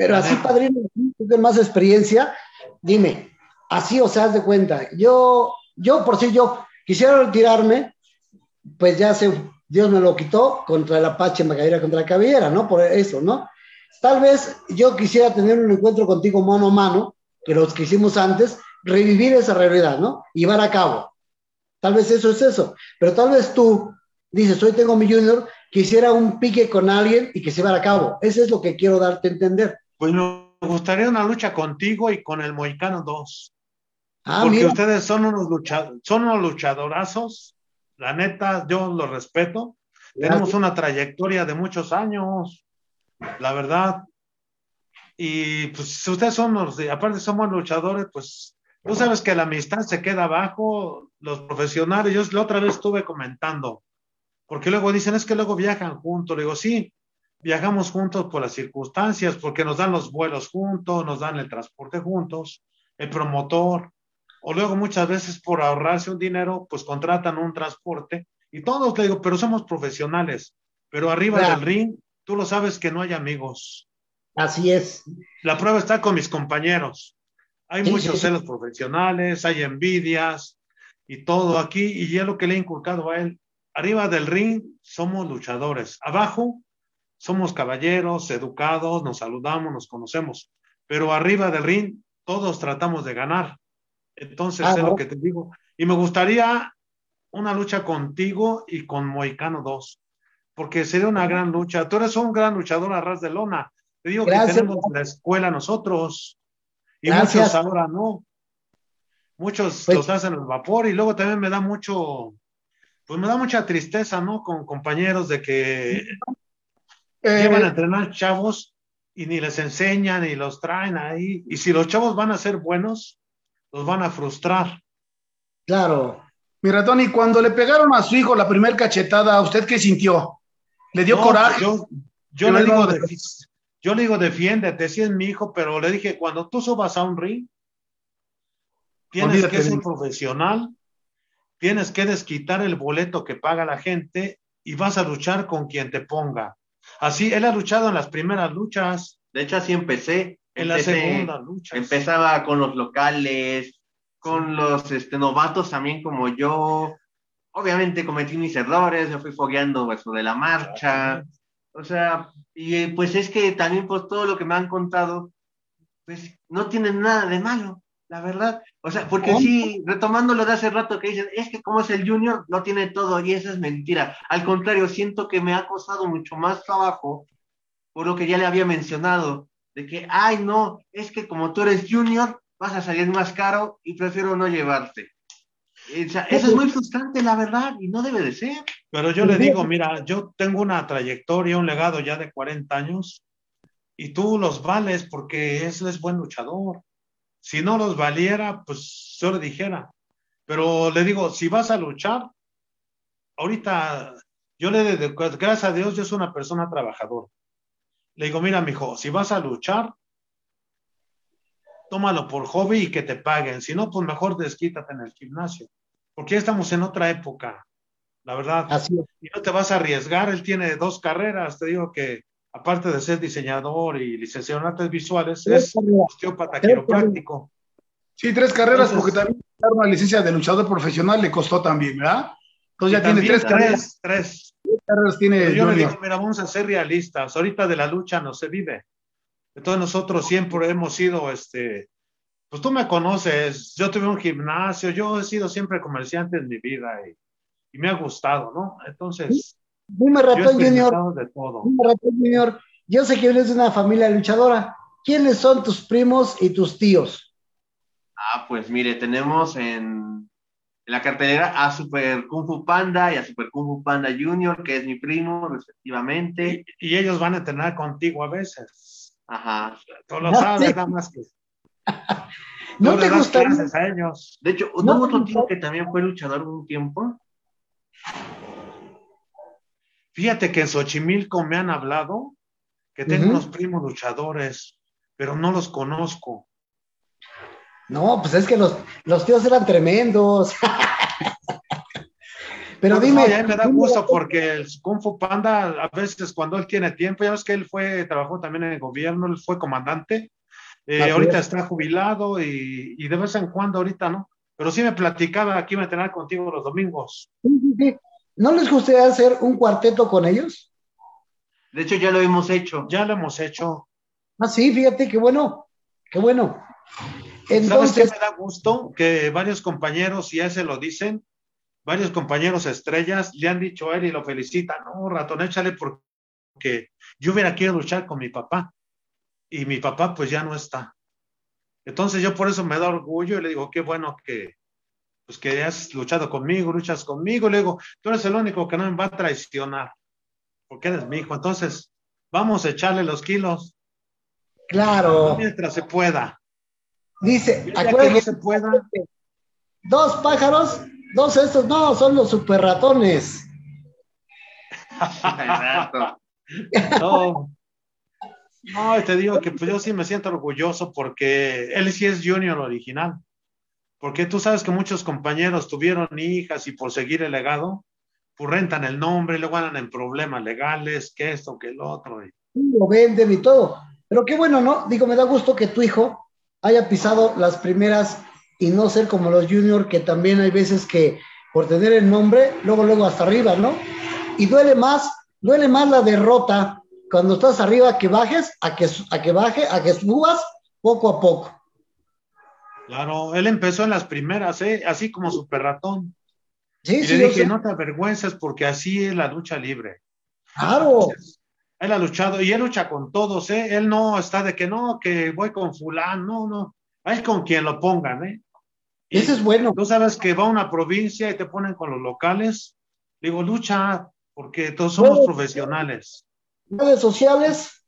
Pero así, padrino, tú de más experiencia, dime, así o sea, haz de cuenta, yo, yo por si yo quisiera retirarme, pues ya se, Dios me lo quitó contra el Apache Macaira, contra la cabellera, ¿no? Por eso, ¿no? Tal vez yo quisiera tener un encuentro contigo mano a mano, que los que hicimos antes, revivir esa realidad, ¿no? Llevar a cabo. Tal vez eso es eso, pero tal vez tú dices, hoy tengo mi junior, quisiera un pique con alguien y que se llevara a cabo. Eso es lo que quiero darte a entender. Pues me gustaría una lucha contigo y con el Moicano 2. Ah, porque mira. ustedes son unos, lucha- son unos luchadorazos. La neta, yo los respeto. Tenemos una trayectoria de muchos años, la verdad. Y pues si ustedes son los, aparte somos luchadores, pues tú sabes que la amistad se queda abajo, los profesionales, yo la otra vez estuve comentando, porque luego dicen, es que luego viajan juntos, le digo, sí, viajamos juntos por las circunstancias, porque nos dan los vuelos juntos, nos dan el transporte juntos, el promotor, o luego muchas veces por ahorrarse un dinero, pues contratan un transporte, y todos le digo, pero somos profesionales, pero arriba Claro. del ring, tú lo sabes que no hay amigos. Así es. La prueba está con mis compañeros. Hay Sí, muchos sí. celos profesionales, hay envidias y todo aquí, y es lo que le he inculcado a él. Arriba del ring somos luchadores, abajo somos caballeros, educados, nos saludamos, nos conocemos, pero arriba del ring todos tratamos de ganar. Entonces, Ah, es ¿no? lo que te digo. Y me gustaría una lucha contigo y con Moicano 2, porque sería una gran lucha. Tú eres un gran luchador a ras de lona. Te digo Gracias. que tenemos la escuela nosotros y Gracias. muchos ahora no. Muchos Pues- los hacen al vapor y luego también me da mucho, pues me da mucha tristeza, ¿no? Con compañeros de que Eh, llevan a entrenar chavos y ni les enseñan y los traen ahí. Y si los chavos van a ser buenos, los van a frustrar. Claro. mi ratón, y cuando le pegaron a su hijo la primer cachetada, ¿usted qué sintió? ¿Le dio No, coraje? Yo, le digo, yo le digo, defiéndete, si es mi hijo, pero le dije, cuando tú subas a un ring, tienes Olvídate que ser profesional, tienes que desquitar el boleto que paga la gente y vas a luchar con quien te ponga. Así, él ha luchado en las primeras luchas, De hecho, así empecé. en la segunda lucha. Empezaba con los locales, con los este, novatos también como yo. Obviamente cometí mis errores, me fui fogueando eso de la marcha. O sea, y pues es que también por todo lo que me han contado, pues no tienen nada de malo, la verdad. O sea, porque ¿Cómo? sí, retomando lo de hace rato que dicen, es que como es el junior, no tiene todo y eso es mentira. Al contrario, siento que me ha costado mucho más trabajo por lo que ya le había mencionado, de que, ay, no, es que como tú eres junior, vas a salir más caro y prefiero no llevarte. O sea, eso es muy frustrante, la verdad, y no debe de ser. Pero yo le digo, mira, yo tengo una trayectoria, un legado ya de 40 años y tú los vales porque él es buen luchador. Si no los valiera, pues yo le dijera. Pero le digo, si vas a luchar, ahorita yo le de- gracias a Dios, yo soy una persona trabajadora. Le digo, mira, mijo, si vas a luchar, tómalo por hobby y que te paguen. Si no, pues mejor desquítate en el gimnasio. Porque ya estamos en otra época, la verdad Así es. y no te vas a arriesgar. Él tiene dos carreras. Te digo que, aparte de ser diseñador y licenciado en artes visuales, es osteópata Tres quiropráctico. Sí, tres carreras, Entonces- porque también dar una licencia de luchador profesional le costó también, ¿verdad? Entonces ya tiene tres carreras, tres. tres carreras tiene Pero yo le digo, mira, vamos a ser realistas. Ahorita de la lucha no se vive. Entonces nosotros siempre hemos sido, este, pues tú me conoces, yo tuve un gimnasio, yo he sido siempre comerciante en mi vida y, y me ha gustado, ¿no? Entonces, Dime, yo he ratón Junior. Dime, ratón Junior. Yo sé que eres de una familia luchadora. ¿Quiénes son tus primos y tus tíos? Ah, pues mire, tenemos en, en la cartelera a Super Kung Fu Panda y a Super Kung Fu Panda Junior, que es mi primo, respectivamente. Y, y ellos van a entrenar contigo a veces. Ajá. Tú lo Ah, sabes, sí. nada más que [laughs] ¿No le te das gustaría? a ellos. De hecho, No, hubo otro no, tío no. que también fue luchador un tiempo. Fíjate que en Xochimilco me han hablado que tengo unos primos luchadores, pero no los conozco. No, pues es que los, los tíos eran tremendos. [laughs] Pero No, dime, y a mí me da gusto porque el Kung Fu Panda, a veces cuando él tiene tiempo, ya ves que él fue, trabajó también en el gobierno, él fue comandante, eh, ahorita es. está jubilado y, y de vez en cuando ahorita no, pero sí me platicaba aquí me entrenar contigo los domingos. sí, sí, sí. ¿No les gustaría hacer un cuarteto con ellos? De hecho, ya lo hemos hecho. Ya lo hemos hecho. Ah, sí, fíjate, qué bueno, qué bueno. ¿Sabes qué Entonces, me da gusto? Que varios compañeros, ya se lo dicen, varios compañeros estrellas le han dicho a él y lo felicitan, no, ratón, échale porque yo hubiera querido luchar con mi papá y mi papá pues ya no está. Entonces yo por eso me da orgullo y le digo, qué bueno que pues que has luchado conmigo, luchas conmigo, le digo, tú eres el único que no me va a traicionar, porque eres mi hijo, entonces vamos a echarle los kilos claro, mientras se pueda. dice, no se pueda, dos pájaros, dos estos, no, son los super ratones. [laughs] Exacto. No. No, te digo que pues yo sí me siento orgulloso porque él sí es Junior original. Porque tú sabes que muchos compañeros tuvieron hijas y por seguir el legado, pues rentan el nombre luego andan en problemas legales, que esto, que el otro. y- lo venden y todo. Pero qué bueno, ¿no? Digo, me da gusto que tu hijo haya pisado las primeras y no ser como los junior, que también hay veces que por tener el nombre, luego, luego hasta arriba, ¿no? Y duele más, duele más la derrota cuando estás arriba que bajes, a que, a que baje, a que subas poco a poco. Claro, él empezó en las primeras, ¿eh? así como super ratón. Sí, Y sí, le dije, no te avergüences porque así es la lucha libre. Claro. Él ha luchado y él lucha con todos, ¿eh? Él no está de que no, que voy con fulán, no, no. Es con quien lo pongan, ¿eh? Y Ese es bueno. Tú sabes que va a una provincia y te ponen con los locales. Digo, lucha, porque todos somos profesionales. Redes sociales.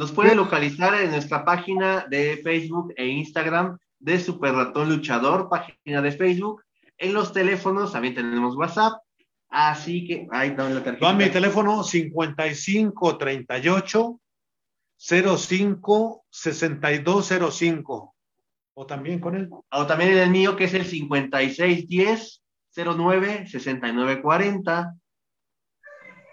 Nos puede localizar en nuestra página de Facebook e Instagram de Super Ratón Luchador, página de Facebook. En los teléfonos también tenemos WhatsApp. Así que, ahí dame la tarjeta. Va mi teléfono 55 38 05 6205. O también con él. O también en el mío, que es el 5610 09 6940.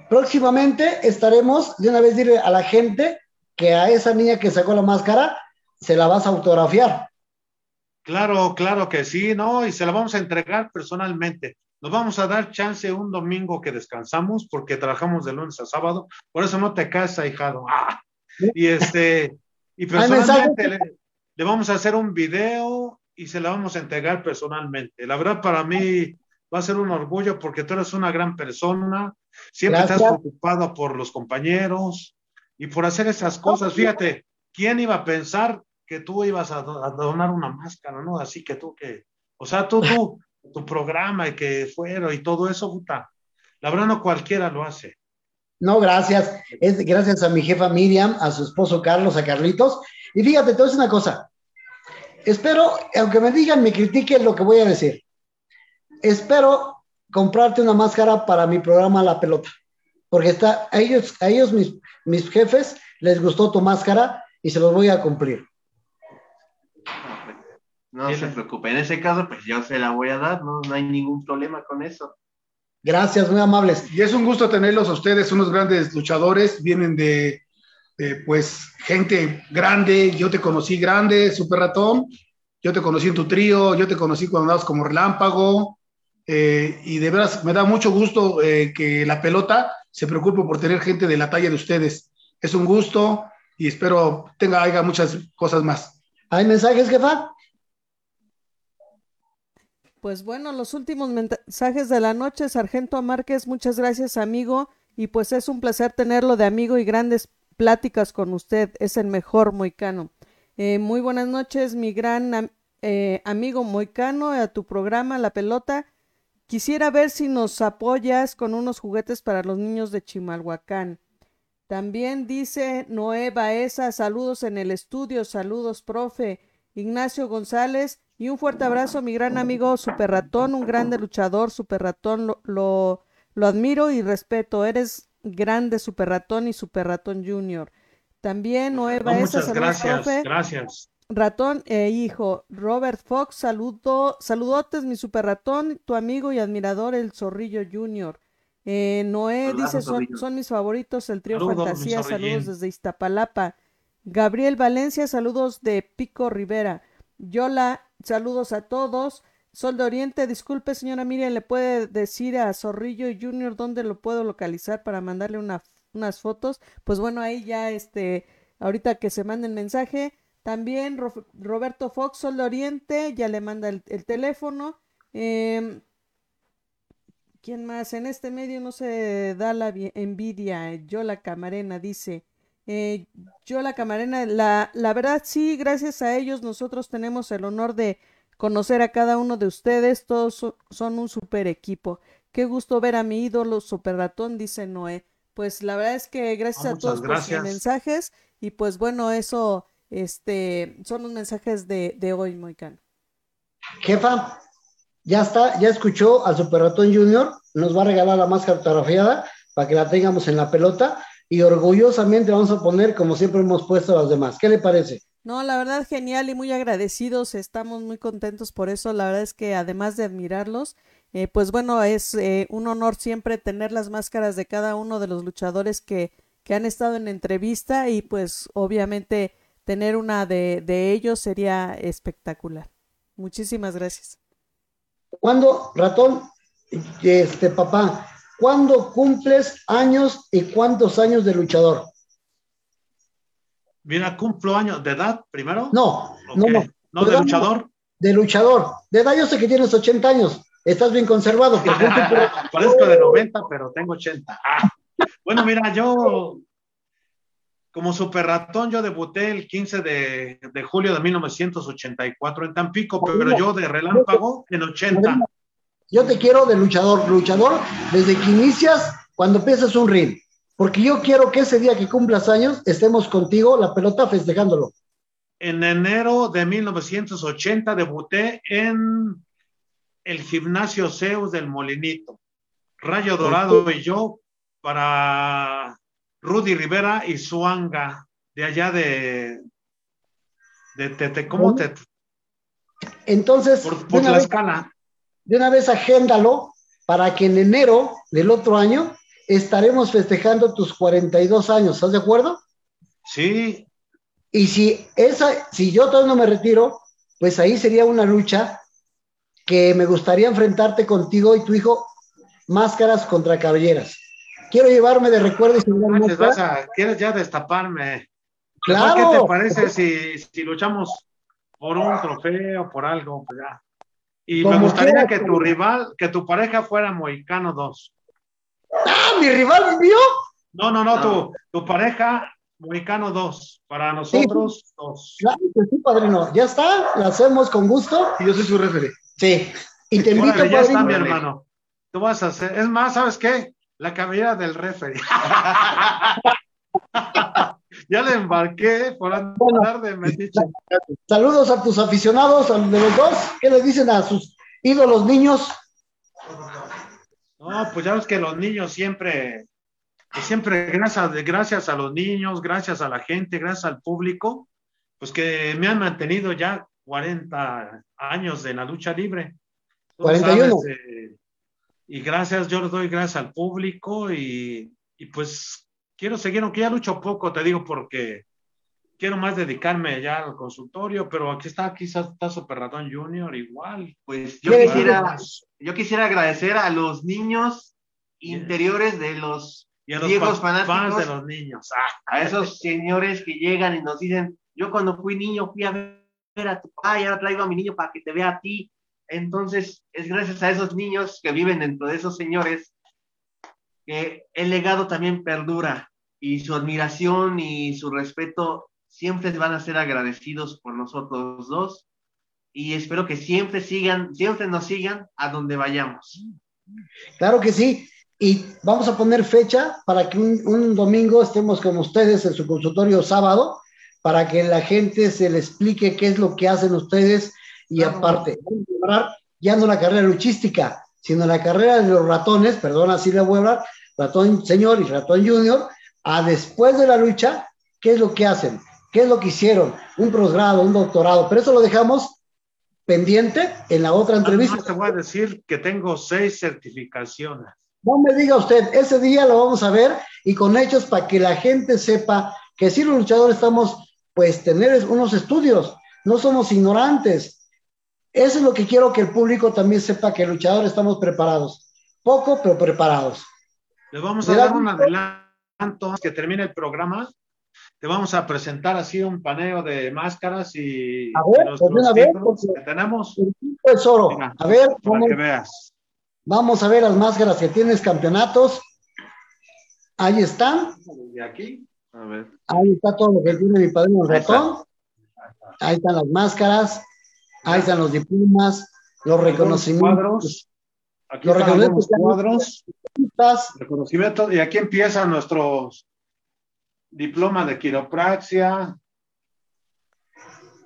Próximamente estaremos, de una vez dirle a la gente que a esa niña que sacó la máscara se la vas a autografiar. Claro, claro que sí, ¿no? Y se la vamos a entregar personalmente. Nos vamos a dar chance un domingo que descansamos porque trabajamos de lunes a sábado. Por eso no te casas, hijado. ¡Ah! Y este, y personalmente le, le vamos a hacer un video y se la vamos a entregar personalmente. La verdad, para mí va a ser un orgullo porque tú eres una gran persona. Siempre Gracias. estás preocupado por los compañeros y por hacer esas cosas. Fíjate, ¿quién iba a pensar que tú ibas a donar una máscara, no? Así que tú que, o sea, tú, tú, [laughs] tu programa y que fuera y todo eso, puta. La verdad no cualquiera lo hace. No, gracias. Es gracias a mi jefa Miriam, a su esposo Carlos, a Carlitos. Y fíjate, te voy a decir una cosa. Espero, aunque me digan, me critiquen lo que voy a decir. Espero comprarte una máscara para mi programa La Pelota. Porque está, a ellos, a ellos mis, mis jefes, les gustó tu máscara y se los voy a cumplir. No se preocupe. En ese caso, pues yo se la voy a dar. No, no hay ningún problema con eso. Gracias, muy amables. Y es un gusto tenerlos a ustedes, unos grandes luchadores, vienen de, de, pues gente grande, yo te conocí grande, Super Ratón, yo te conocí en tu trío, yo te conocí cuando andabas como relámpago, eh, y de veras me da mucho gusto eh, que la pelota se preocupe por tener gente de la talla de ustedes. Es un gusto y espero tenga haya muchas cosas más. ¿Hay mensajes, jefa? Pues bueno, los últimos mensajes de la noche, Sargento Márquez, muchas gracias amigo, y pues es un placer tenerlo de amigo y grandes pláticas con usted, es el mejor moicano. Eh, muy buenas noches, mi gran am eh, amigo moicano, a tu programa La Pelota. Quisiera ver si nos apoyas con unos juguetes para los niños de Chimalhuacán. También dice Noé Baeza, saludos en el estudio, saludos, profe. Ignacio González, y un fuerte abrazo mi gran amigo Super Ratón, un grande luchador, Super Ratón, lo, lo, lo admiro y respeto. Eres grande Super Ratón y Super Ratón Junior. También Noé No, Baeza, muchas saludos, gracias, profe. gracias. Ratón e hijo, Robert Fox, saludo, saludotes, mi super ratón, tu amigo y admirador, el Zorrillo Junior. Eh, Noé Hola, dice, son, son mis favoritos, el trío Saludos, Fantasía, saludos desde Iztapalapa. Gabriel Valencia, saludos de Pico Rivera. Yola, saludos a todos. Sol de Oriente, disculpe señora Miriam, ¿le puede decir a Zorrillo Junior dónde lo puedo localizar para mandarle una, unas fotos? Pues bueno, ahí ya este, ahorita que se mande el mensaje. También Ro- Roberto Fox, Sol de Oriente, ya le manda el, el teléfono. Em, ¿Quién más? En este medio no se da la vi- envidia. Yo la camarena dice. Eh, yo la camarena, la, la verdad sí, gracias a ellos nosotros tenemos el honor de conocer a cada uno de ustedes. Todos so- son un super equipo. Qué gusto ver a mi ídolo Super Ratón, dice Noé. Pues la verdad es que gracias Ah, a todos por sus mensajes. Y pues bueno, eso este, son los mensajes de, de hoy, Moicano. Jefa, ya está, ya escuchó al Super Ratón Junior, nos va a regalar la máscara autografiada para que la tengamos en la pelota y orgullosamente vamos a poner como siempre hemos puesto a las demás. ¿Qué le parece? No, la verdad genial y muy agradecidos, estamos muy contentos por eso, la verdad es que además de admirarlos, eh, pues bueno, es eh, un honor siempre tener las máscaras de cada uno de los luchadores que, que han estado en entrevista y pues obviamente tener una de, de ellos sería espectacular. Muchísimas gracias. ¿Cuándo, ratón, este papá, cuándo cumples años y cuántos años de luchador? Mira, cumplo años de edad primero. No, no, no, No, de luchador. De luchador. De edad yo sé que tienes 80 años. Estás bien conservado. [laughs] Parezco de 90, pero tengo 80. Ah. Bueno, mira, yo como super ratón, yo debuté el 15 de, de julio de 1984 en Tampico, pero yo de relámpago en 80. Yo te quiero de luchador, luchador desde que inicias cuando empiezas un ring. Porque yo quiero que ese día que cumplas años estemos contigo, la pelota festejándolo. En enero de 1980 debuté en el gimnasio Zeus del Molinito. Rayo Dorado y yo para Rudy Rivera y Suanga, de allá de, de, Tete- ¿cómo te, Entonces, por, de, por Tlaxcala? de una vez agéndalo para que en enero del otro año estaremos festejando tus 42 años. ¿Estás de acuerdo? Sí, Y si esa, si yo todavía no me retiro, pues ahí sería una lucha que me gustaría enfrentarte contigo y tu hijo, máscaras contra cabelleras. Quiero llevarme de recuerdo y sin dar manches, vas a, quieres ya destaparme. Claro. ¿Qué te parece si, si luchamos por un trofeo, por algo? Pues ya. Y me gustaría que tu rival, que tu pareja fuera Moicano 2. ¡Ah, mi rival mío! No, no, no, No. Tu, tu pareja Moicano 2. Para nosotros, dos. Claro que sí, padrino. Ya está, la hacemos con gusto. Y yo soy su referee. Sí. Y te invito, Órale, ya está, mi hermano. Tú vas a hacer. Es más, ¿sabes qué? La cabellera del referee. [laughs] ya le embarqué por andar de metiche. Saludos a tus aficionados, a los de los dos. ¿Qué les dicen a sus ídolos niños? No, pues ya ves que los niños siempre, que siempre gracias, gracias a los niños, gracias a la gente, gracias al público, pues que me han mantenido ya 40 años en la lucha libre. Tú 41. sabes, eh, y gracias, yo le doy gracias al público y, y pues quiero seguir, aunque ya lucho poco, te digo, porque quiero más dedicarme ya al consultorio, pero aquí está, quizás está Super Ratón Junior igual. Pues yo ¿Qué quisiera, yo quisiera agradecer a los niños interiores de los, Y a los Viejos pa- fanáticos. de los niños. Ah, a esos señores que llegan y nos dicen, yo cuando fui niño fui a ver a tu papá y ahora traigo a mi niño para que te vea a ti. Entonces, es gracias a esos niños que viven dentro de esos señores que el legado también perdura y su admiración y su respeto siempre van a ser agradecidos por nosotros dos y espero que siempre sigan, siempre nos sigan a donde vayamos. Claro que sí. Y vamos a poner fecha para que un, domingo estemos con ustedes en su consultorio sábado, para que la gente se le explique qué es lo que hacen ustedes y Claro. aparte, ya no la carrera luchística, sino la carrera de los ratones, perdón, así le voy a hablar, ratón señor y ratón junior, a después de la lucha, qué es lo que hacen, qué es lo que hicieron, un posgrado, un doctorado, pero eso lo dejamos pendiente en la otra entrevista. Además, te voy a decir que tengo seis certificaciones. No me diga usted, ese día lo vamos a ver y con hechos para que la gente sepa que si los luchadores estamos, pues, tener unos estudios, no somos ignorantes. Eso es lo que quiero que el público también sepa que luchadores estamos preparados. Poco, pero preparados. Les vamos a dar un adelanto que termine el programa. Te vamos a presentar así un paneo de máscaras y, A ver, pues, porque- que tenemos El oro. Venga, A ver, para vamos, que veas. vamos a ver las máscaras que tienes, campeonatos. Ahí están. De aquí. A ver. Ahí está todo lo que tiene mi padrino el Ahí está. ratón. Ahí están las máscaras. Ahí están los diplomas, los reconocimientos. Aquí Los reconocimientos. cuadros. Reconocimientos. Y aquí empiezan nuestros diplomas de quiropraxia.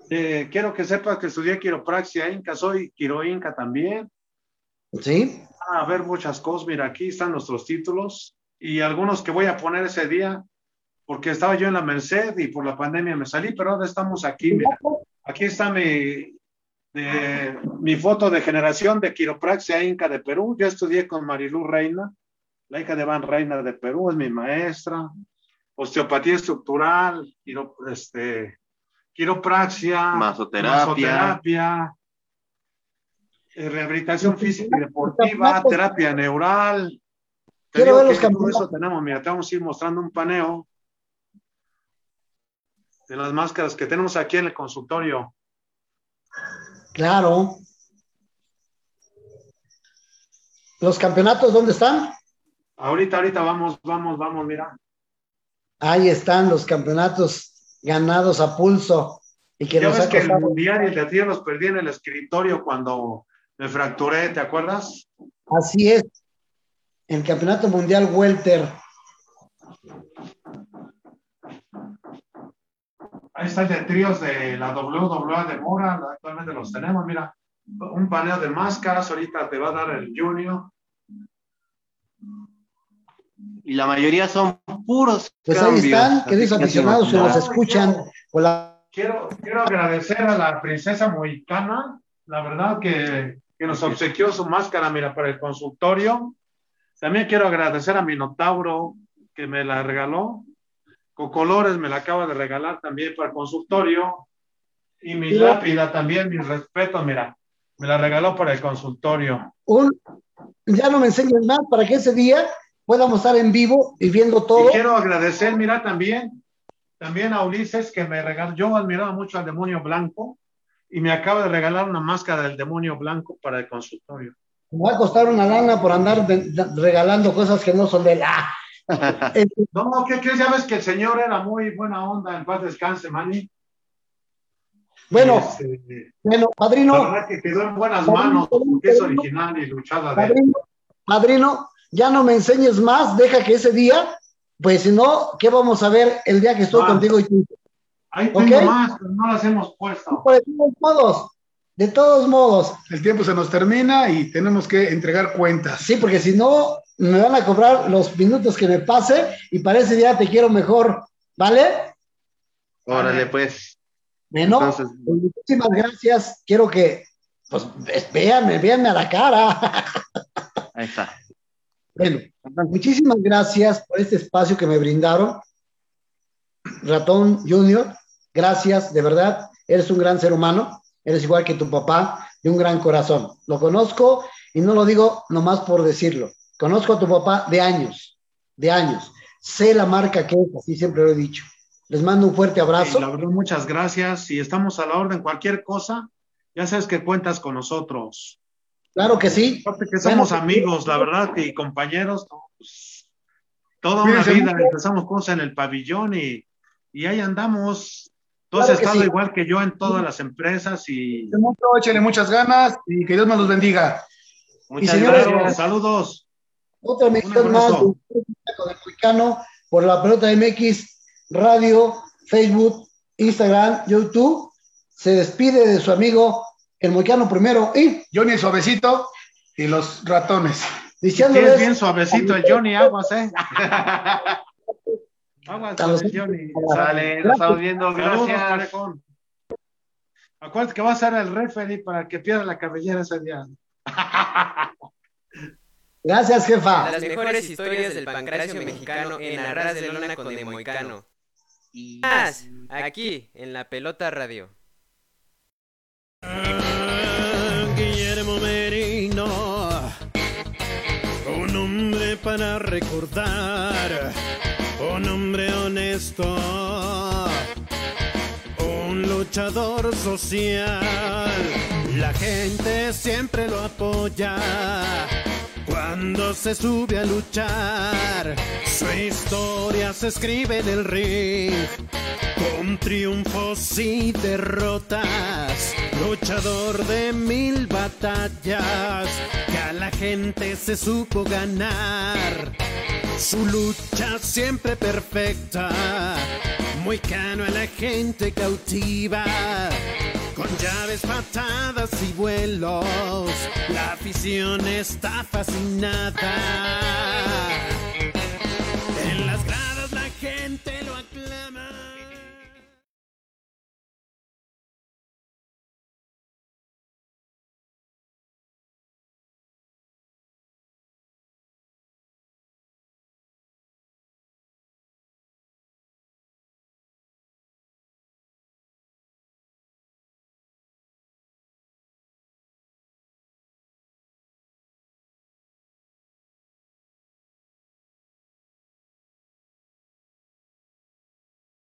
Eh, quiero que sepas que estudié quiropraxia inca, soy quiroinca también. Sí, a ver muchas cosas. Mira, aquí están nuestros títulos y algunos que voy a poner ese día, porque estaba yo en la Merced y por la pandemia me salí, pero ahora estamos aquí. Mira, aquí está mi, de- mi foto de generación de quiropraxia inca de Perú. Yo estudié con Marilú Reina, la hija de Van Reina de Perú, es mi maestra. Osteopatía estructural, quiro- este, quiropraxia, Masoterapia. masoterapia, eh, rehabilitación física y deportiva, terapia neural. Te Quiero digo ver los que todo eso tenemos, mira, te vamos a ir mostrando un paneo de las máscaras que tenemos aquí en el consultorio. Claro. ¿Los campeonatos dónde están? Ahorita, ahorita vamos, vamos, vamos, mira. Ahí están los campeonatos ganados a pulso. Y que ya ves que el mundial y el de tiro los perdí en el escritorio cuando me fracturé, ¿te acuerdas? Así es. El campeonato mundial welter. Ahí está el de tríos de la WWA de Mora, actualmente los tenemos, mira. Un paneo de máscaras, ahorita te va a dar el Junior. Y la mayoría son puros Pues cambios. ahí están, queridos que aficionados que no- nos escuchan. con la- Quiero, quiero agradecer a la princesa mohicana, la verdad que, que nos obsequió su máscara, mira, para el consultorio. También quiero agradecer a Minotauro, que me la regaló. Cocolores me la acaba de regalar también para el consultorio. Y mi lápida también, mis respetos, mira, me la regaló para el consultorio. un, ya no me enseñes más para que ese día podamos estar en vivo y viendo todo. Y quiero agradecer, mira, también, también a Ulises que me regaló, yo admiraba mucho al demonio blanco y me acaba de regalar una máscara del demonio blanco para el consultorio. Me va a costar una lana por andar de- de- regalando cosas que no son de la. Este, No, ¿qué crees? Ya ves que el señor era muy buena onda, en paz descanse, Manny. bueno, Este, bueno, la padrino, verdad que quedó en buenas manos, porque es original y luchada de padrino, padrino, ya no me enseñes más, deja que ese día, pues si no, ¿qué vamos a ver el día que estoy Ah. contigo y tú? Ahí tengo ¿Ok? más, pero no las hemos puesto. Pues, de todos modos, de todos modos, El tiempo se nos termina y tenemos que entregar cuentas. sí, porque si no, me van a cobrar los minutos que me pase y para ese día te quiero mejor, ¿vale? Órale, pues. Bueno, Entonces- pues, muchísimas gracias. Quiero que, pues, véanme, véanme a la cara. [laughs] Ahí está. Bueno, muchísimas gracias por este espacio que me brindaron. Ratón Junior, gracias, de verdad. Eres un gran ser humano. Eres igual que tu papá, de un gran corazón. Lo conozco y no lo digo nomás por decirlo. Conozco a tu papá de años, de años. Sé la marca que es, así siempre lo he dicho. Les mando un fuerte abrazo. Sí, la verdad, muchas gracias. Y estamos a la orden, cualquier cosa, ya sabes que cuentas con nosotros. Claro que sí. Aparte que somos Bueno, amigos, la verdad, y compañeros, no, pues, toda una vida mucho. empezamos cosas en el pabellón y, y ahí andamos. Tú Claro estado sí. igual que yo en todas las empresas y Mucho, échenle muchas ganas y que Dios nos los bendiga. Muchas señores, gracias. saludos. Otra emisión Un más con el Mexicano por la pelota MX, radio, Facebook, Instagram, YouTube. Se despide de su amigo el Moicano primero y Johnny Suavecito y los ratones. Sí, es diciéndoles bien suavecito el Johnny, aguas, ¿eh? [laughs] aguas el Johnny. Sale, nos estamos viendo. Gracias. parejón. Acuérdate que va a ser el referee para que pierda la cabellera ese día. [laughs] gracias, jefa. Las mejores historias del pancracio mexicano en Arras de Lona con Demoicano. Y- Más, aquí, en la pelota radio. Guillermo Merino, un hombre para recordar, un hombre honesto, un luchador social. La gente siempre lo apoya cuando se sube a luchar. Su historia se escribe en el ring con triunfos y derrotas, luchador de mil batallas, que a la gente se supo ganar. Su lucha siempre perfecta, muy cano a la gente cautiva. Con llaves, patadas y vuelos, la afición está fascinada. En las gradas la gente lo